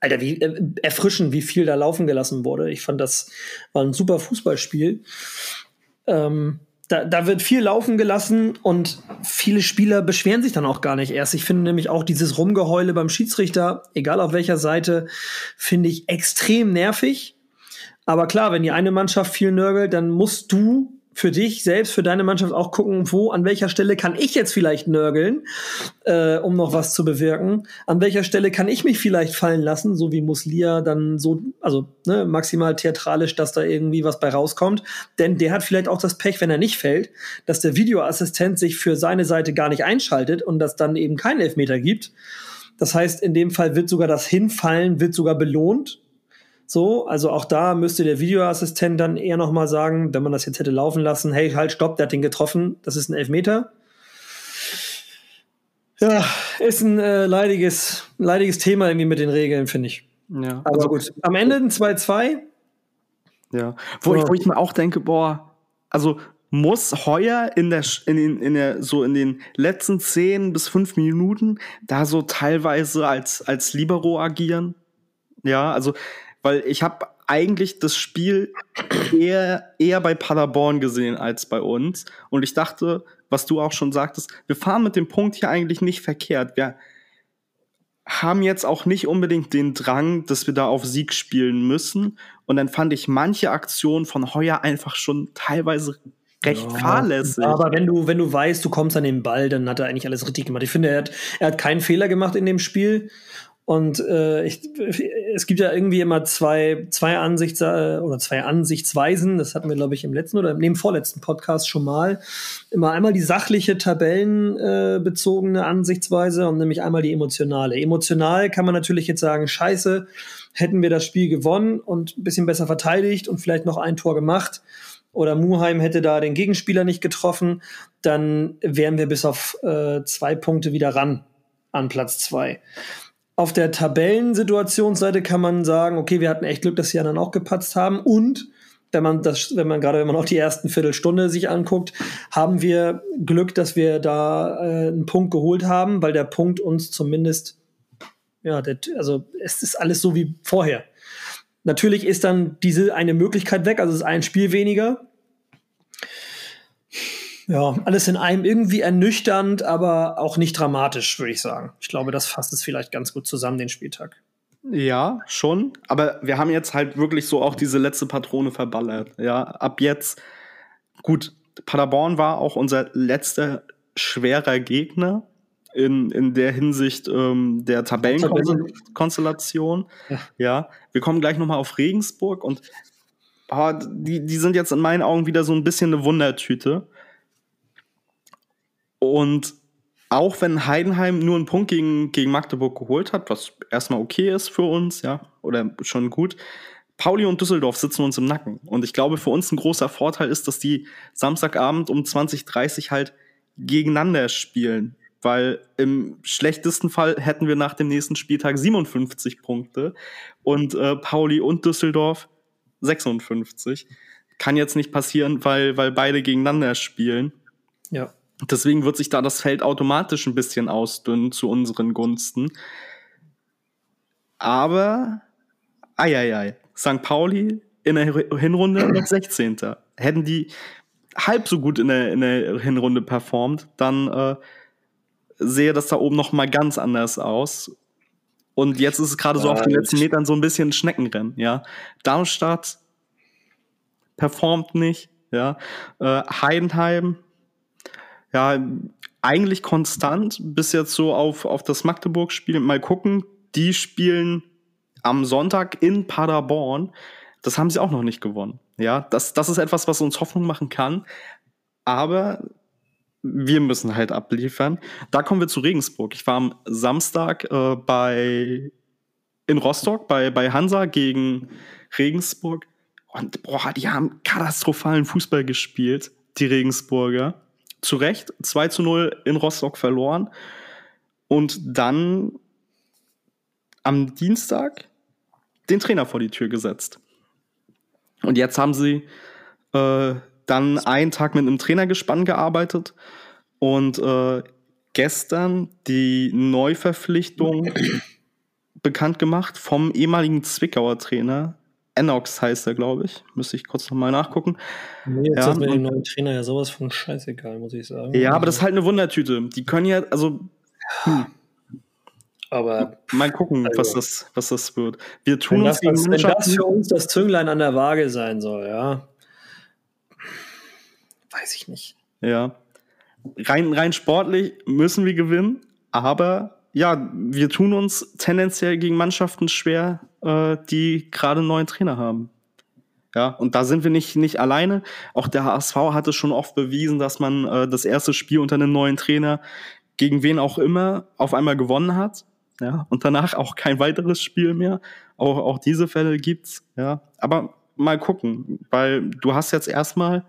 Alter, wie äh, erfrischend, wie viel da laufen gelassen wurde. Ich fand, das war ein super Fußballspiel. Ähm, da, da wird viel laufen gelassen und viele Spieler beschweren sich dann auch gar nicht erst. Ich finde nämlich auch dieses Rumgeheule beim Schiedsrichter, egal auf welcher Seite, finde ich extrem nervig. Aber klar, wenn die eine Mannschaft viel nörgelt, dann musst du für dich selbst, für deine Mannschaft auch gucken, wo, an welcher Stelle kann ich jetzt vielleicht nörgeln, äh, um noch was zu bewirken. An welcher Stelle kann ich mich vielleicht fallen lassen, so wie Muslia dann so, also ne, maximal theatralisch, dass da irgendwie was bei rauskommt. Denn der hat vielleicht auch das Pech, wenn er nicht fällt, dass der Videoassistent sich für seine Seite gar nicht einschaltet und das dann eben keinen Elfmeter gibt. Das heißt, in dem Fall wird sogar das Hinfallen, wird sogar belohnt so, also auch da müsste der Videoassistent dann eher nochmal sagen, wenn man das jetzt hätte laufen lassen, hey, halt, stopp, der hat den getroffen, das ist ein Elfmeter. Ja, ist ein äh, leidiges, leidiges Thema irgendwie mit den Regeln, finde ich. Ja. Aber also, gut, am Ende ein 2-2. Ja, wo, ja. Ich, wo ich mir auch denke, boah, also muss Heuer in der, in den, in der, so in den letzten 10 bis 5 Minuten da so teilweise als, als Libero agieren? Ja, also weil ich habe eigentlich das Spiel eher, eher bei Paderborn gesehen als bei uns. Und ich dachte, was du auch schon sagtest, wir fahren mit dem Punkt hier eigentlich nicht verkehrt. Wir haben jetzt auch nicht unbedingt den Drang, dass wir da auf Sieg spielen müssen. Und dann fand ich manche Aktionen von Heuer einfach schon teilweise recht ja, fahrlässig. Aber wenn du, wenn du weißt, du kommst an den Ball, dann hat er eigentlich alles richtig gemacht. Ich finde, er hat, er hat keinen Fehler gemacht in dem Spiel. Und äh, ich, es gibt ja irgendwie immer zwei, zwei Ansichts äh, oder zwei Ansichtsweisen. Das hatten wir, glaube ich, im letzten oder im vorletzten Podcast schon mal. Immer einmal die sachliche, tabellenbezogene äh, Ansichtsweise und nämlich einmal die emotionale. Emotional kann man natürlich jetzt sagen, scheiße, hätten wir das Spiel gewonnen und ein bisschen besser verteidigt und vielleicht noch ein Tor gemacht oder Muheim hätte da den Gegenspieler nicht getroffen, dann wären wir bis auf äh, zwei Punkte wieder ran an Platz zwei. Auf der Tabellensituationsseite kann man sagen, okay, wir hatten echt Glück, dass die anderen auch gepatzt haben. Und wenn man das, wenn man gerade, wenn man auch die ersten Viertelstunde sich anguckt, haben wir Glück, dass wir da äh, einen Punkt geholt haben, weil der Punkt uns zumindest, ja, der, also es ist alles so wie vorher. Natürlich ist dann diese eine Möglichkeit weg, also es ist ein Spiel weniger ja, alles in einem irgendwie ernüchternd, aber auch nicht dramatisch, würde ich sagen. Ich glaube, das fasst es vielleicht ganz gut zusammen, den Spieltag. Ja, schon. Aber wir haben jetzt halt wirklich so auch diese letzte Patrone verballert. Ja, ab jetzt, gut, Paderborn war auch unser letzter schwerer Gegner in, in der Hinsicht ähm, der Tabellenkonstellation. Ja. ja. wir kommen gleich nochmal auf Regensburg und oh, die, die sind jetzt in meinen Augen wieder so ein bisschen eine Wundertüte. Und auch wenn Heidenheim nur einen Punkt gegen, gegen Magdeburg geholt hat, was erstmal okay ist für uns, ja, oder schon gut, Pauli und Düsseldorf sitzen uns im Nacken. Und ich glaube, für uns ein großer Vorteil ist, dass die Samstagabend um 20.30 halt gegeneinander spielen. Weil im schlechtesten Fall hätten wir nach dem nächsten Spieltag 57 Punkte und äh, Pauli und Düsseldorf 56. Kann jetzt nicht passieren, weil, weil beide gegeneinander spielen. Ja. Deswegen wird sich da das Feld automatisch ein bisschen ausdünnen zu unseren Gunsten. Aber eieiei, St. Pauli in der Hinrunde *clears throat* noch 16. Hätten die halb so gut in der, in der Hinrunde performt, dann äh, sehe das da oben noch mal ganz anders aus. Und jetzt ist es gerade so auf den letzten Metern so ein bisschen Schneckenrennen, ja. Darmstadt performt nicht, ja. Äh, Heidenheim, ja, eigentlich konstant, bis jetzt so auf, auf das Magdeburg-Spiel. Mal gucken, die spielen am Sonntag in Paderborn. Das haben sie auch noch nicht gewonnen. Ja, das, das ist etwas, was uns Hoffnung machen kann. Aber wir müssen halt abliefern. Da kommen wir zu Regensburg. Ich war am Samstag äh, bei in Rostock bei, bei Hansa gegen Regensburg. Und boah, die haben katastrophalen Fußball gespielt, die Regensburger. Zu Recht, 2 zu 0 in Rostock verloren. Und dann am Dienstag den Trainer vor die Tür gesetzt. Und jetzt haben sie äh, dann einen Tag mit einem Trainergespann gearbeitet und äh, gestern die Neuverpflichtung bekannt gemacht vom ehemaligen Zwickauer Trainer. Enox heißt er, glaube ich. Müsste ich kurz nochmal nachgucken. Nee, jetzt ja, ist mir den neuen Trainer ja sowas von scheißegal, muss ich sagen. Ja, aber das ist halt eine Wundertüte. Die können ja, also. Hm. Aber mal gucken, also, was, das, was das wird. Wir tun uns das, Wenn das für uns das Zünglein an der Waage sein soll, ja. Weiß ich nicht. Ja. Rein, rein sportlich müssen wir gewinnen, aber ja, wir tun uns tendenziell gegen Mannschaften schwer, äh, die gerade einen neuen Trainer haben. Ja, und da sind wir nicht, nicht alleine. Auch der HSV hat es schon oft bewiesen, dass man äh, das erste Spiel unter einem neuen Trainer gegen wen auch immer auf einmal gewonnen hat ja, und danach auch kein weiteres Spiel mehr. Auch, auch diese Fälle gibt's, ja. Aber mal gucken, weil du hast jetzt erstmal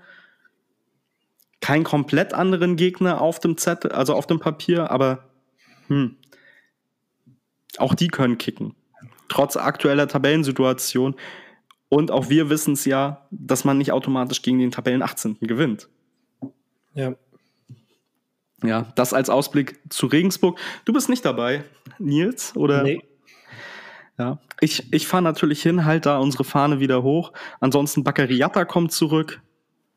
keinen komplett anderen Gegner auf dem Zettel, also auf dem Papier, aber hm, auch die können kicken. Trotz aktueller Tabellensituation. Und auch wir wissen es ja, dass man nicht automatisch gegen den Tabellen 18. gewinnt. Ja. Ja, das als Ausblick zu Regensburg. Du bist nicht dabei, Nils, oder? Nee. Ja, ich, ich fahre natürlich hin, halt da unsere Fahne wieder hoch. Ansonsten Baccariata kommt zurück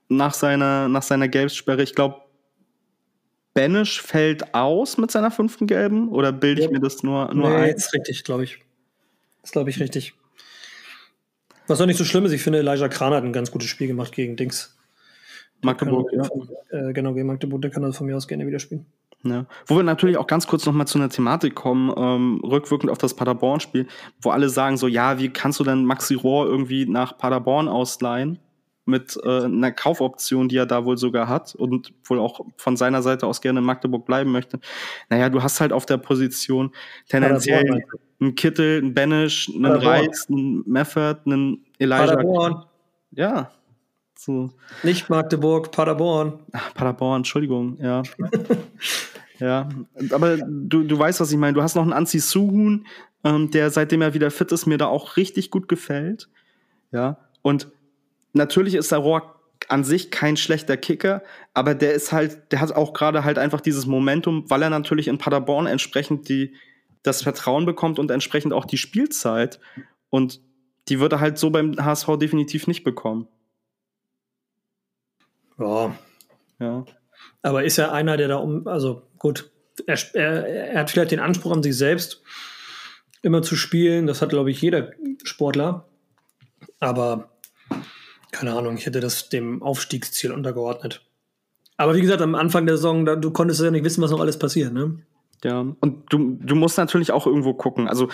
nach seiner, nach seiner Gelbsperre. Ich glaube, Benisch fällt aus mit seiner fünften Gelben oder bilde ich ja. mir das nur, nur nee, ein? ist richtig, glaube ich. Das glaube ich richtig. Was auch nicht so schlimm ist, ich finde, Elijah Kran hat ein ganz gutes Spiel gemacht gegen Dings. Magdeburg, ja. äh, genau, gegen Magdeburg, der kann das von mir aus gerne wieder spielen. Ja. Wo wir natürlich auch ganz kurz nochmal zu einer Thematik kommen, ähm, rückwirkend auf das Paderborn-Spiel, wo alle sagen so, ja, wie kannst du denn Maxi Rohr irgendwie nach Paderborn ausleihen? Mit äh, einer Kaufoption, die er da wohl sogar hat und wohl auch von seiner Seite aus gerne in Magdeburg bleiben möchte. Naja, du hast halt auf der Position tendenziell einen Kittel, einen Benisch, einen Reis, einen Meffert, einen Elijah. Paderborn. Ja, so. Nicht Magdeburg, Paderborn. Ach, Paderborn, Entschuldigung, ja. *laughs* ja, aber du, du weißt, was ich meine. Du hast noch einen Anzi Suhun, ähm, der seitdem er wieder fit ist, mir da auch richtig gut gefällt. Ja, und natürlich ist der Rohr an sich kein schlechter Kicker, aber der ist halt, der hat auch gerade halt einfach dieses Momentum, weil er natürlich in Paderborn entsprechend die, das Vertrauen bekommt und entsprechend auch die Spielzeit. Und die wird er halt so beim HSV definitiv nicht bekommen. Ja. Ja. Aber ist ja einer, der da um, also gut, er, er, er hat vielleicht den Anspruch an sich selbst, immer zu spielen. Das hat, glaube ich, jeder Sportler. Aber keine Ahnung, ich hätte das dem Aufstiegsziel untergeordnet. Aber wie gesagt, am Anfang der Saison, da, du konntest ja nicht wissen, was noch alles passiert, ne? Ja, und du, du musst natürlich auch irgendwo gucken. Also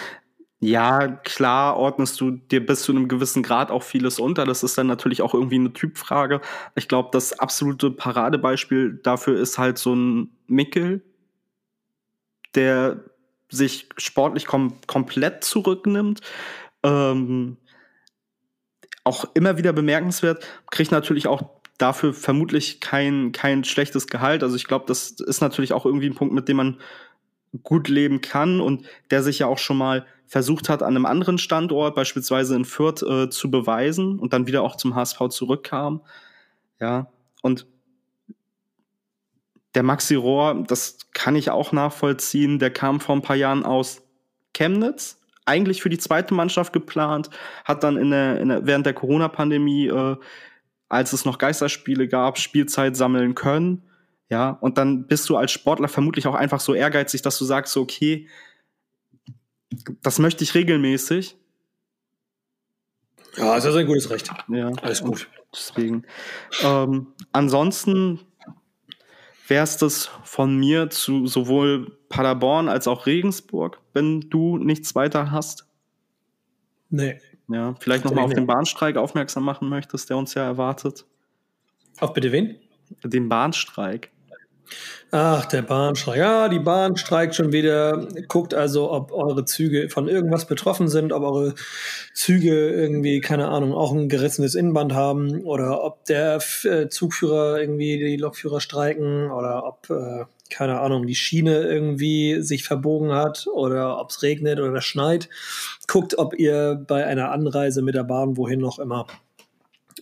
ja, klar ordnest du dir bis zu einem gewissen Grad auch vieles unter. Das ist dann natürlich auch irgendwie eine Typfrage. Ich glaube, das absolute Paradebeispiel dafür ist halt so ein Mickel, der sich sportlich kom komplett zurücknimmt. Ähm, auch immer wieder bemerkenswert, kriegt natürlich auch dafür vermutlich kein, kein schlechtes Gehalt. Also ich glaube, das ist natürlich auch irgendwie ein Punkt, mit dem man gut leben kann und der sich ja auch schon mal versucht hat, an einem anderen Standort, beispielsweise in Fürth, äh, zu beweisen und dann wieder auch zum HSV zurückkam. Ja, und der Maxi Rohr, das kann ich auch nachvollziehen, der kam vor ein paar Jahren aus Chemnitz, eigentlich für die zweite Mannschaft geplant, hat dann in der, in der während der Corona-Pandemie, äh, als es noch Geisterspiele gab, Spielzeit sammeln können. Ja, und dann bist du als Sportler vermutlich auch einfach so ehrgeizig, dass du sagst, so, okay, das möchte ich regelmäßig. Ja, ist also ein gutes Recht. Ja, Alles gut. deswegen. Ähm, ansonsten wäre es das von mir zu sowohl Paderborn als auch Regensburg, wenn du nichts weiter hast. Nee. Ja, vielleicht nochmal auf den Bahnstreik aufmerksam machen möchtest, der uns ja erwartet. Auf bitte wen? Den Bahnstreik. Ach, der Bahnstreik. Ja, die Bahn streikt schon wieder. Guckt also, ob eure Züge von irgendwas betroffen sind, ob eure Züge irgendwie, keine Ahnung, auch ein gerissenes Innenband haben oder ob der äh, Zugführer irgendwie die Lokführer streiken oder ob, äh, keine Ahnung, die Schiene irgendwie sich verbogen hat oder ob es regnet oder schneit. Guckt, ob ihr bei einer Anreise mit der Bahn, wohin noch immer,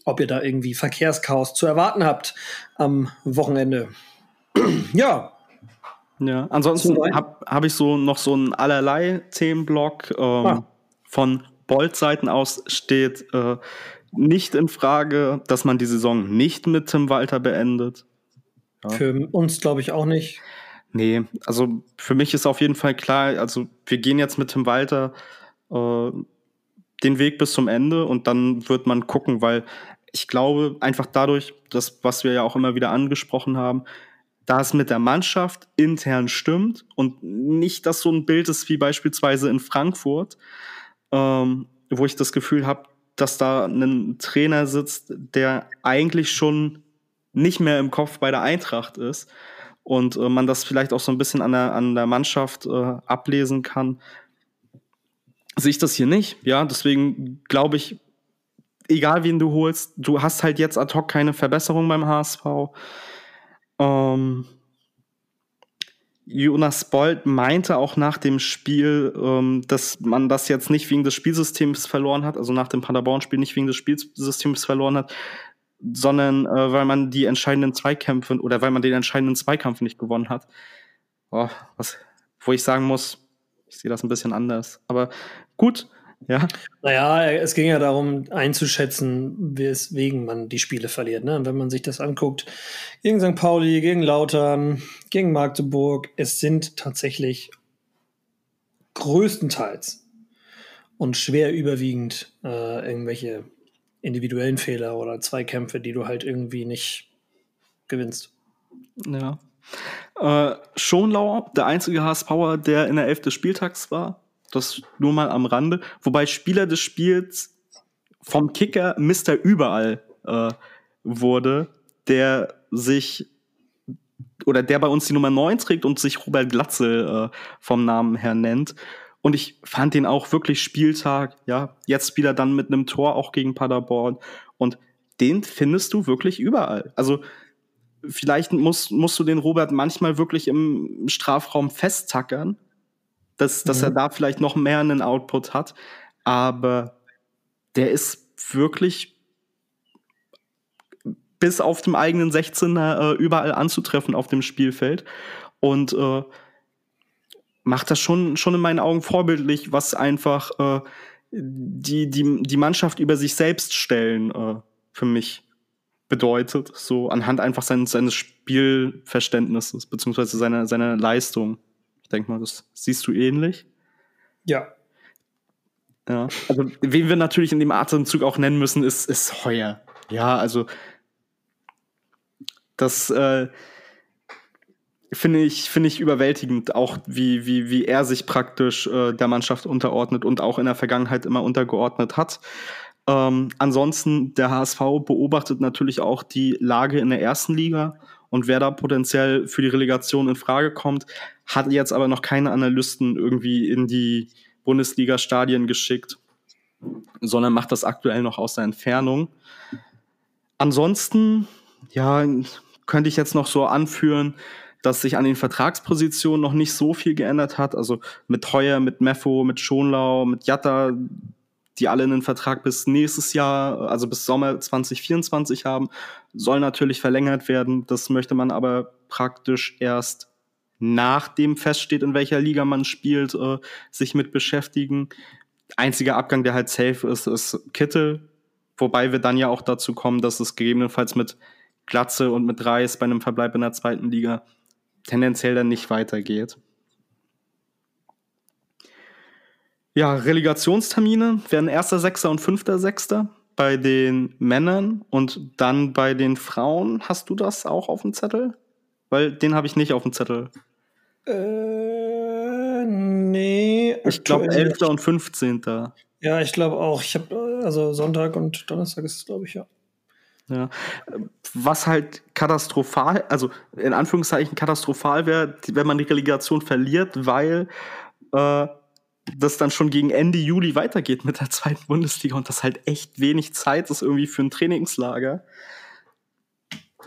ob ihr da irgendwie Verkehrschaos zu erwarten habt am Wochenende. *clears throat* ja. Ja, ansonsten habe hab ich so noch so einen allerlei Themenblock. Ähm, ah. Von Bolt-Seiten aus steht äh, nicht in Frage, dass man die Saison nicht mit Tim Walter beendet. Ja. Für uns glaube ich auch nicht. Nee, also für mich ist auf jeden Fall klar, also wir gehen jetzt mit Tim Walter äh, den Weg bis zum Ende und dann wird man gucken, weil ich glaube einfach dadurch, das, was wir ja auch immer wieder angesprochen haben, da es mit der Mannschaft intern stimmt und nicht, dass so ein Bild ist wie beispielsweise in Frankfurt, ähm, wo ich das Gefühl habe, dass da ein Trainer sitzt, der eigentlich schon nicht mehr im Kopf bei der Eintracht ist und äh, man das vielleicht auch so ein bisschen an der, an der Mannschaft äh, ablesen kann, sehe ich das hier nicht. Ja, deswegen glaube ich, egal wen du holst, du hast halt jetzt ad hoc keine Verbesserung beim HSV. Ähm, Jonas Bold meinte auch nach dem Spiel, ähm, dass man das jetzt nicht wegen des Spielsystems verloren hat, also nach dem Paderborn-Spiel nicht wegen des Spielsystems verloren hat, sondern äh, weil man die entscheidenden Zweikämpfe oder weil man den entscheidenden Zweikampf nicht gewonnen hat. Oh, was, wo ich sagen muss, ich sehe das ein bisschen anders. Aber gut, ja. Naja, es ging ja darum einzuschätzen, weswegen man die Spiele verliert. Ne? Und wenn man sich das anguckt, gegen St. Pauli, gegen Lautern, gegen Magdeburg, es sind tatsächlich größtenteils und schwer überwiegend äh, irgendwelche individuellen Fehler oder Zweikämpfe, die du halt irgendwie nicht gewinnst. Ja. Äh, Schonlau, der einzige HSPower, der in der Elf des Spieltags war, das nur mal am Rande. Wobei Spieler des Spiels vom Kicker Mr. Überall äh, wurde, der sich oder der bei uns die Nummer 9 trägt und sich Robert Glatzel äh, vom Namen her nennt. Und ich fand den auch wirklich Spieltag, ja, jetzt wieder dann mit einem Tor auch gegen Paderborn. Und den findest du wirklich überall. Also vielleicht musst, musst du den Robert manchmal wirklich im Strafraum festtackern, dass, dass mhm. er da vielleicht noch mehr einen Output hat. Aber der ist wirklich bis auf dem eigenen 16er äh, überall anzutreffen auf dem Spielfeld. Und äh, macht das schon, schon in meinen Augen vorbildlich, was einfach äh, die, die, die Mannschaft über sich selbst stellen äh, für mich bedeutet. So anhand einfach seines, seines Spielverständnisses, beziehungsweise seiner, seiner Leistung. Ich denke mal, das siehst du ähnlich. Ja. Ja. Also, wen wir natürlich in dem Atemzug auch nennen müssen, ist, ist Heuer. Ja, also das äh, finde ich, finde ich überwältigend, auch wie, wie, wie er sich praktisch äh, der Mannschaft unterordnet und auch in der Vergangenheit immer untergeordnet hat. Ähm, ansonsten, der HSV beobachtet natürlich auch die Lage in der ersten Liga und wer da potenziell für die Relegation in Frage kommt, hat jetzt aber noch keine Analysten irgendwie in die Bundesliga-Stadien geschickt, sondern macht das aktuell noch aus der Entfernung. Ansonsten, ja, könnte ich jetzt noch so anführen, dass sich an den Vertragspositionen noch nicht so viel geändert hat. Also mit Heuer, mit Meffo, mit Schonlau, mit Jatta, die alle einen Vertrag bis nächstes Jahr, also bis Sommer 2024 haben, soll natürlich verlängert werden. Das möchte man aber praktisch erst nachdem feststeht, in welcher Liga man spielt, äh, sich mit beschäftigen. Einziger Abgang, der halt safe ist, ist Kittel. Wobei wir dann ja auch dazu kommen, dass es gegebenenfalls mit Glatze und mit Reis bei einem Verbleib in der zweiten Liga tendenziell dann nicht weitergeht. Ja, Relegationstermine werden 1.6. und 5.6. bei den Männern und dann bei den Frauen. Hast du das auch auf dem Zettel? Weil den habe ich nicht auf dem Zettel. Äh, nee. Ich glaube 11. und 15. Ja, ich glaube auch. Ich habe also Sonntag und Donnerstag ist es, glaube ich, ja. Ja. Was halt katastrophal, also in Anführungszeichen katastrophal wäre, wenn man die Relegation verliert, weil äh, das dann schon gegen Ende Juli weitergeht mit der zweiten Bundesliga und das halt echt wenig Zeit ist irgendwie für ein Trainingslager.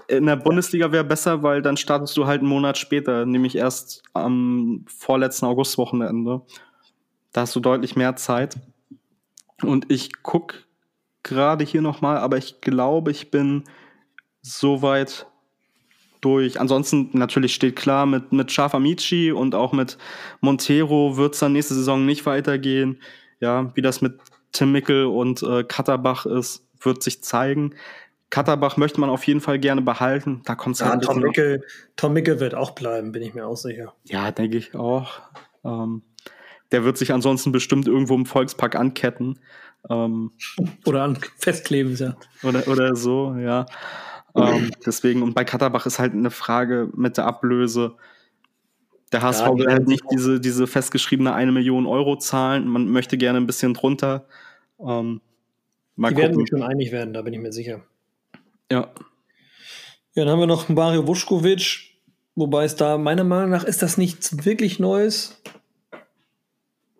In der Bundesliga wäre besser, weil dann startest du halt einen Monat später, nämlich erst am vorletzten Augustwochenende. Da hast du deutlich mehr Zeit. Und ich gucke gerade hier nochmal, aber ich glaube, ich bin soweit durch. Ansonsten natürlich steht klar, mit, mit Schaf Amici und auch mit Montero wird es dann nächste Saison nicht weitergehen. Ja, wie das mit Tim Mickel und äh, Katterbach ist, wird sich zeigen. Katterbach möchte man auf jeden Fall gerne behalten. Da kommt es ja, halt Tom Mickel, Tom Mickel wird auch bleiben, bin ich mir auch sicher. Ja, denke ich auch. Ähm, der wird sich ansonsten bestimmt irgendwo im Volkspark anketten. Ähm, oder an festkleben, ja. Oder, oder so, ja. Ähm, deswegen, und bei Katterbach ist halt eine Frage mit der Ablöse. Der HSV ja, will halt nicht diese, diese festgeschriebene eine Million Euro zahlen. Man möchte gerne ein bisschen drunter. Ähm, mal die gucken. werden sich schon einig werden, da bin ich mir sicher. Ja. Ja, dann haben wir noch Mario Vuskovic, wobei es da meiner Meinung nach ist das nichts wirklich Neues.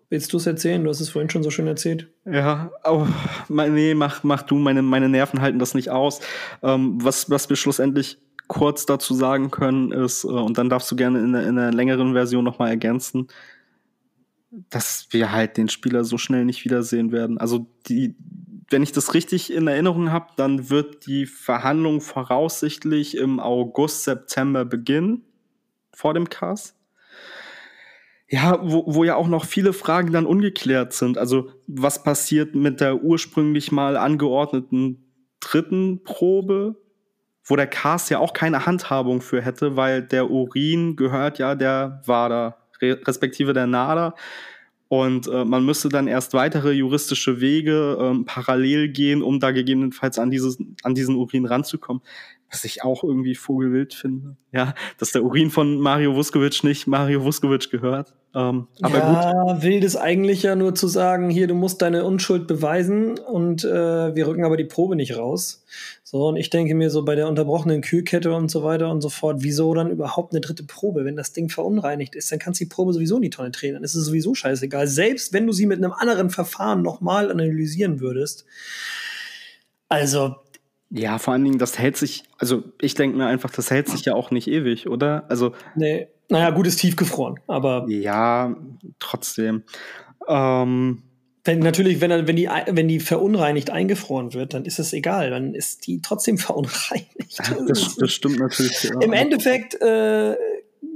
Willst du es erzählen? Du hast es vorhin schon so schön erzählt. Ja, oh, nee, mach, mach du, meine, meine Nerven halten das nicht aus. Ähm, was, was wir schlussendlich kurz dazu sagen können, ist, äh, und dann darfst du gerne in in der längeren Version nochmal ergänzen, dass wir halt den Spieler so schnell nicht wiedersehen werden. Also die, wenn ich das richtig in Erinnerung habe, dann wird die Verhandlung voraussichtlich im August, September beginnen vor dem Cast. Ja, wo, wo ja auch noch viele Fragen dann ungeklärt sind. Also was passiert mit der ursprünglich mal angeordneten dritten Probe, wo der Cast ja auch keine Handhabung für hätte, weil der Urin gehört ja der WADA, respektive der NADA. Und äh, man müsste dann erst weitere juristische Wege ähm, parallel gehen, um da gegebenenfalls an, dieses, an diesen Urin ranzukommen was ich auch irgendwie vogelwild finde. Ja, dass der Urin von Mario Vuskovic nicht Mario Vuskovic gehört. Ähm, aber ja, gut. wild ist eigentlich ja nur zu sagen, hier, du musst deine Unschuld beweisen und äh, wir rücken aber die Probe nicht raus. So, und ich denke mir so bei der unterbrochenen Kühlkette und so weiter und so fort, wieso dann überhaupt eine dritte Probe? Wenn das Ding verunreinigt ist, dann kannst du die Probe sowieso in die Tonne drehen. Dann ist es sowieso scheißegal. Selbst wenn du sie mit einem anderen Verfahren nochmal analysieren würdest. Also, ja, vor allen Dingen, das hält sich, also ich denke mir einfach, das hält sich ja auch nicht ewig, oder? Also. Nee, naja, gut ist tiefgefroren, aber. Ja, trotzdem. Ähm, wenn, natürlich, wenn, wenn, die, wenn die verunreinigt eingefroren wird, dann ist es egal, dann ist die trotzdem *laughs* verunreinigt. Das, das stimmt natürlich. Ja. *laughs* Im Endeffekt äh,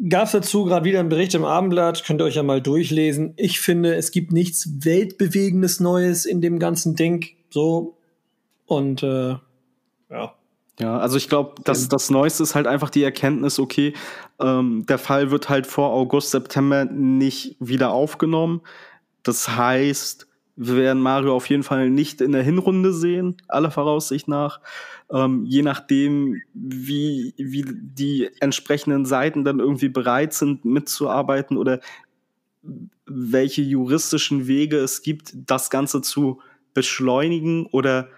gab es dazu gerade wieder einen Bericht im Abendblatt, könnt ihr euch ja mal durchlesen. Ich finde, es gibt nichts weltbewegendes Neues in dem ganzen Ding. So. Und äh, ja. Ja, also ich glaube, das, das Neueste ist halt einfach die Erkenntnis, okay, ähm, der Fall wird halt vor August, September nicht wieder aufgenommen. Das heißt, wir werden Mario auf jeden Fall nicht in der Hinrunde sehen, aller Voraussicht nach. Ähm, je nachdem, wie, wie die entsprechenden Seiten dann irgendwie bereit sind, mitzuarbeiten oder welche juristischen Wege es gibt, das Ganze zu beschleunigen oder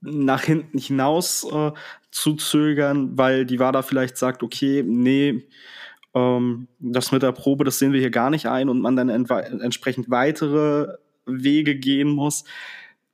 nach hinten hinaus äh, zu zögern, weil die WADA vielleicht sagt, okay, nee, ähm, das mit der Probe, das sehen wir hier gar nicht ein und man dann entsprechend weitere Wege gehen muss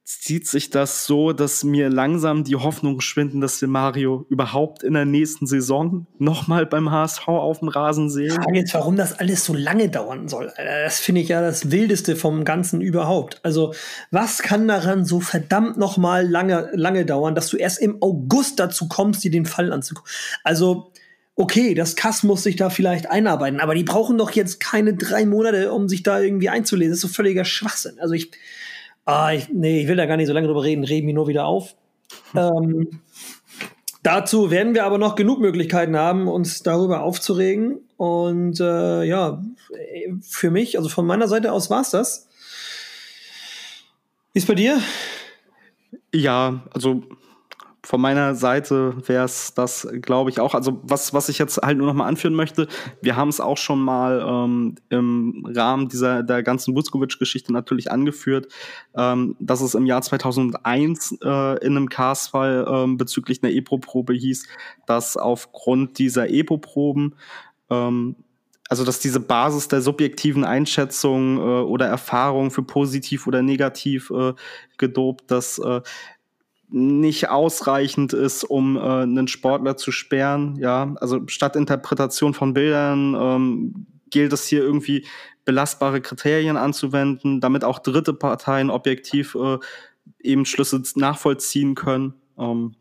zieht sich das so, dass mir langsam die Hoffnung schwinden, dass wir Mario überhaupt in der nächsten Saison nochmal beim HSV auf dem Rasen sehen. Ich frage jetzt, warum das alles so lange dauern soll. Das finde ich ja das Wildeste vom Ganzen überhaupt. Also, was kann daran so verdammt nochmal lange, lange dauern, dass du erst im August dazu kommst, dir den Fall anzugucken? Also, okay, das Kass muss sich da vielleicht einarbeiten, aber die brauchen doch jetzt keine drei Monate, um sich da irgendwie einzulesen. Das ist so völliger Schwachsinn. Also ich, ah, ich, nee, ich will da gar nicht so lange drüber reden, reden wir nur wieder auf. *laughs* ähm, dazu werden wir aber noch genug Möglichkeiten haben, uns darüber aufzuregen. Und äh, ja, für mich, also von meiner Seite aus war's das. Wie ist bei dir? Ja, also von meiner Seite wäre es das, glaube ich, auch. Also was, was ich jetzt halt nur noch mal anführen möchte, wir haben es auch schon mal ähm, im Rahmen dieser der ganzen Vuskovic-Geschichte natürlich angeführt, ähm, dass es im Jahr 2001 äh, in einem Cast-Fall ähm, bezüglich einer EPO-Probe hieß, dass aufgrund dieser EPO-Proben ähm, also dass diese Basis der subjektiven Einschätzung äh, oder Erfahrung für positiv oder negativ äh, gedopt, dass äh, nicht ausreichend ist, um äh, einen Sportler zu sperren. Ja, also statt Interpretation von Bildern ähm, gilt es hier irgendwie belastbare Kriterien anzuwenden, damit auch dritte Parteien objektiv äh, eben Schlüsse nachvollziehen können. Ähm,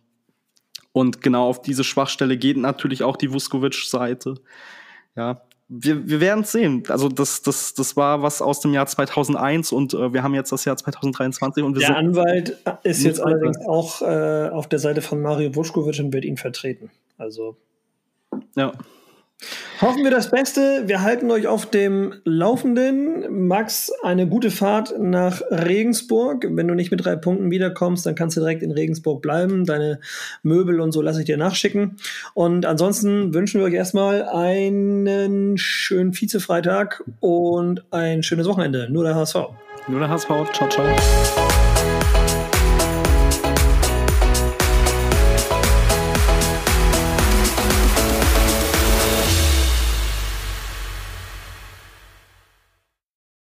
und genau auf diese Schwachstelle geht natürlich auch die Vuskovic-Seite. Ja, wir, wir werden es sehen. Also das, das, das war was aus dem Jahr 2001 und äh, wir haben jetzt das Jahr 2023 und wir Der Anwalt ist jetzt allerdings auch äh, auf der Seite von Mario und wird ihn vertreten. Also ja. Hoffen wir das Beste. Wir halten euch auf dem Laufenden. Max, eine gute Fahrt nach Regensburg. Wenn du nicht mit drei Punkten wiederkommst, dann kannst du direkt in Regensburg bleiben. Deine Möbel und so lasse ich dir nachschicken. Und ansonsten wünschen wir euch erstmal einen schönen Vize-Freitag und ein schönes Wochenende. Nur der HSV. Nur der HSV. Ciao, ciao.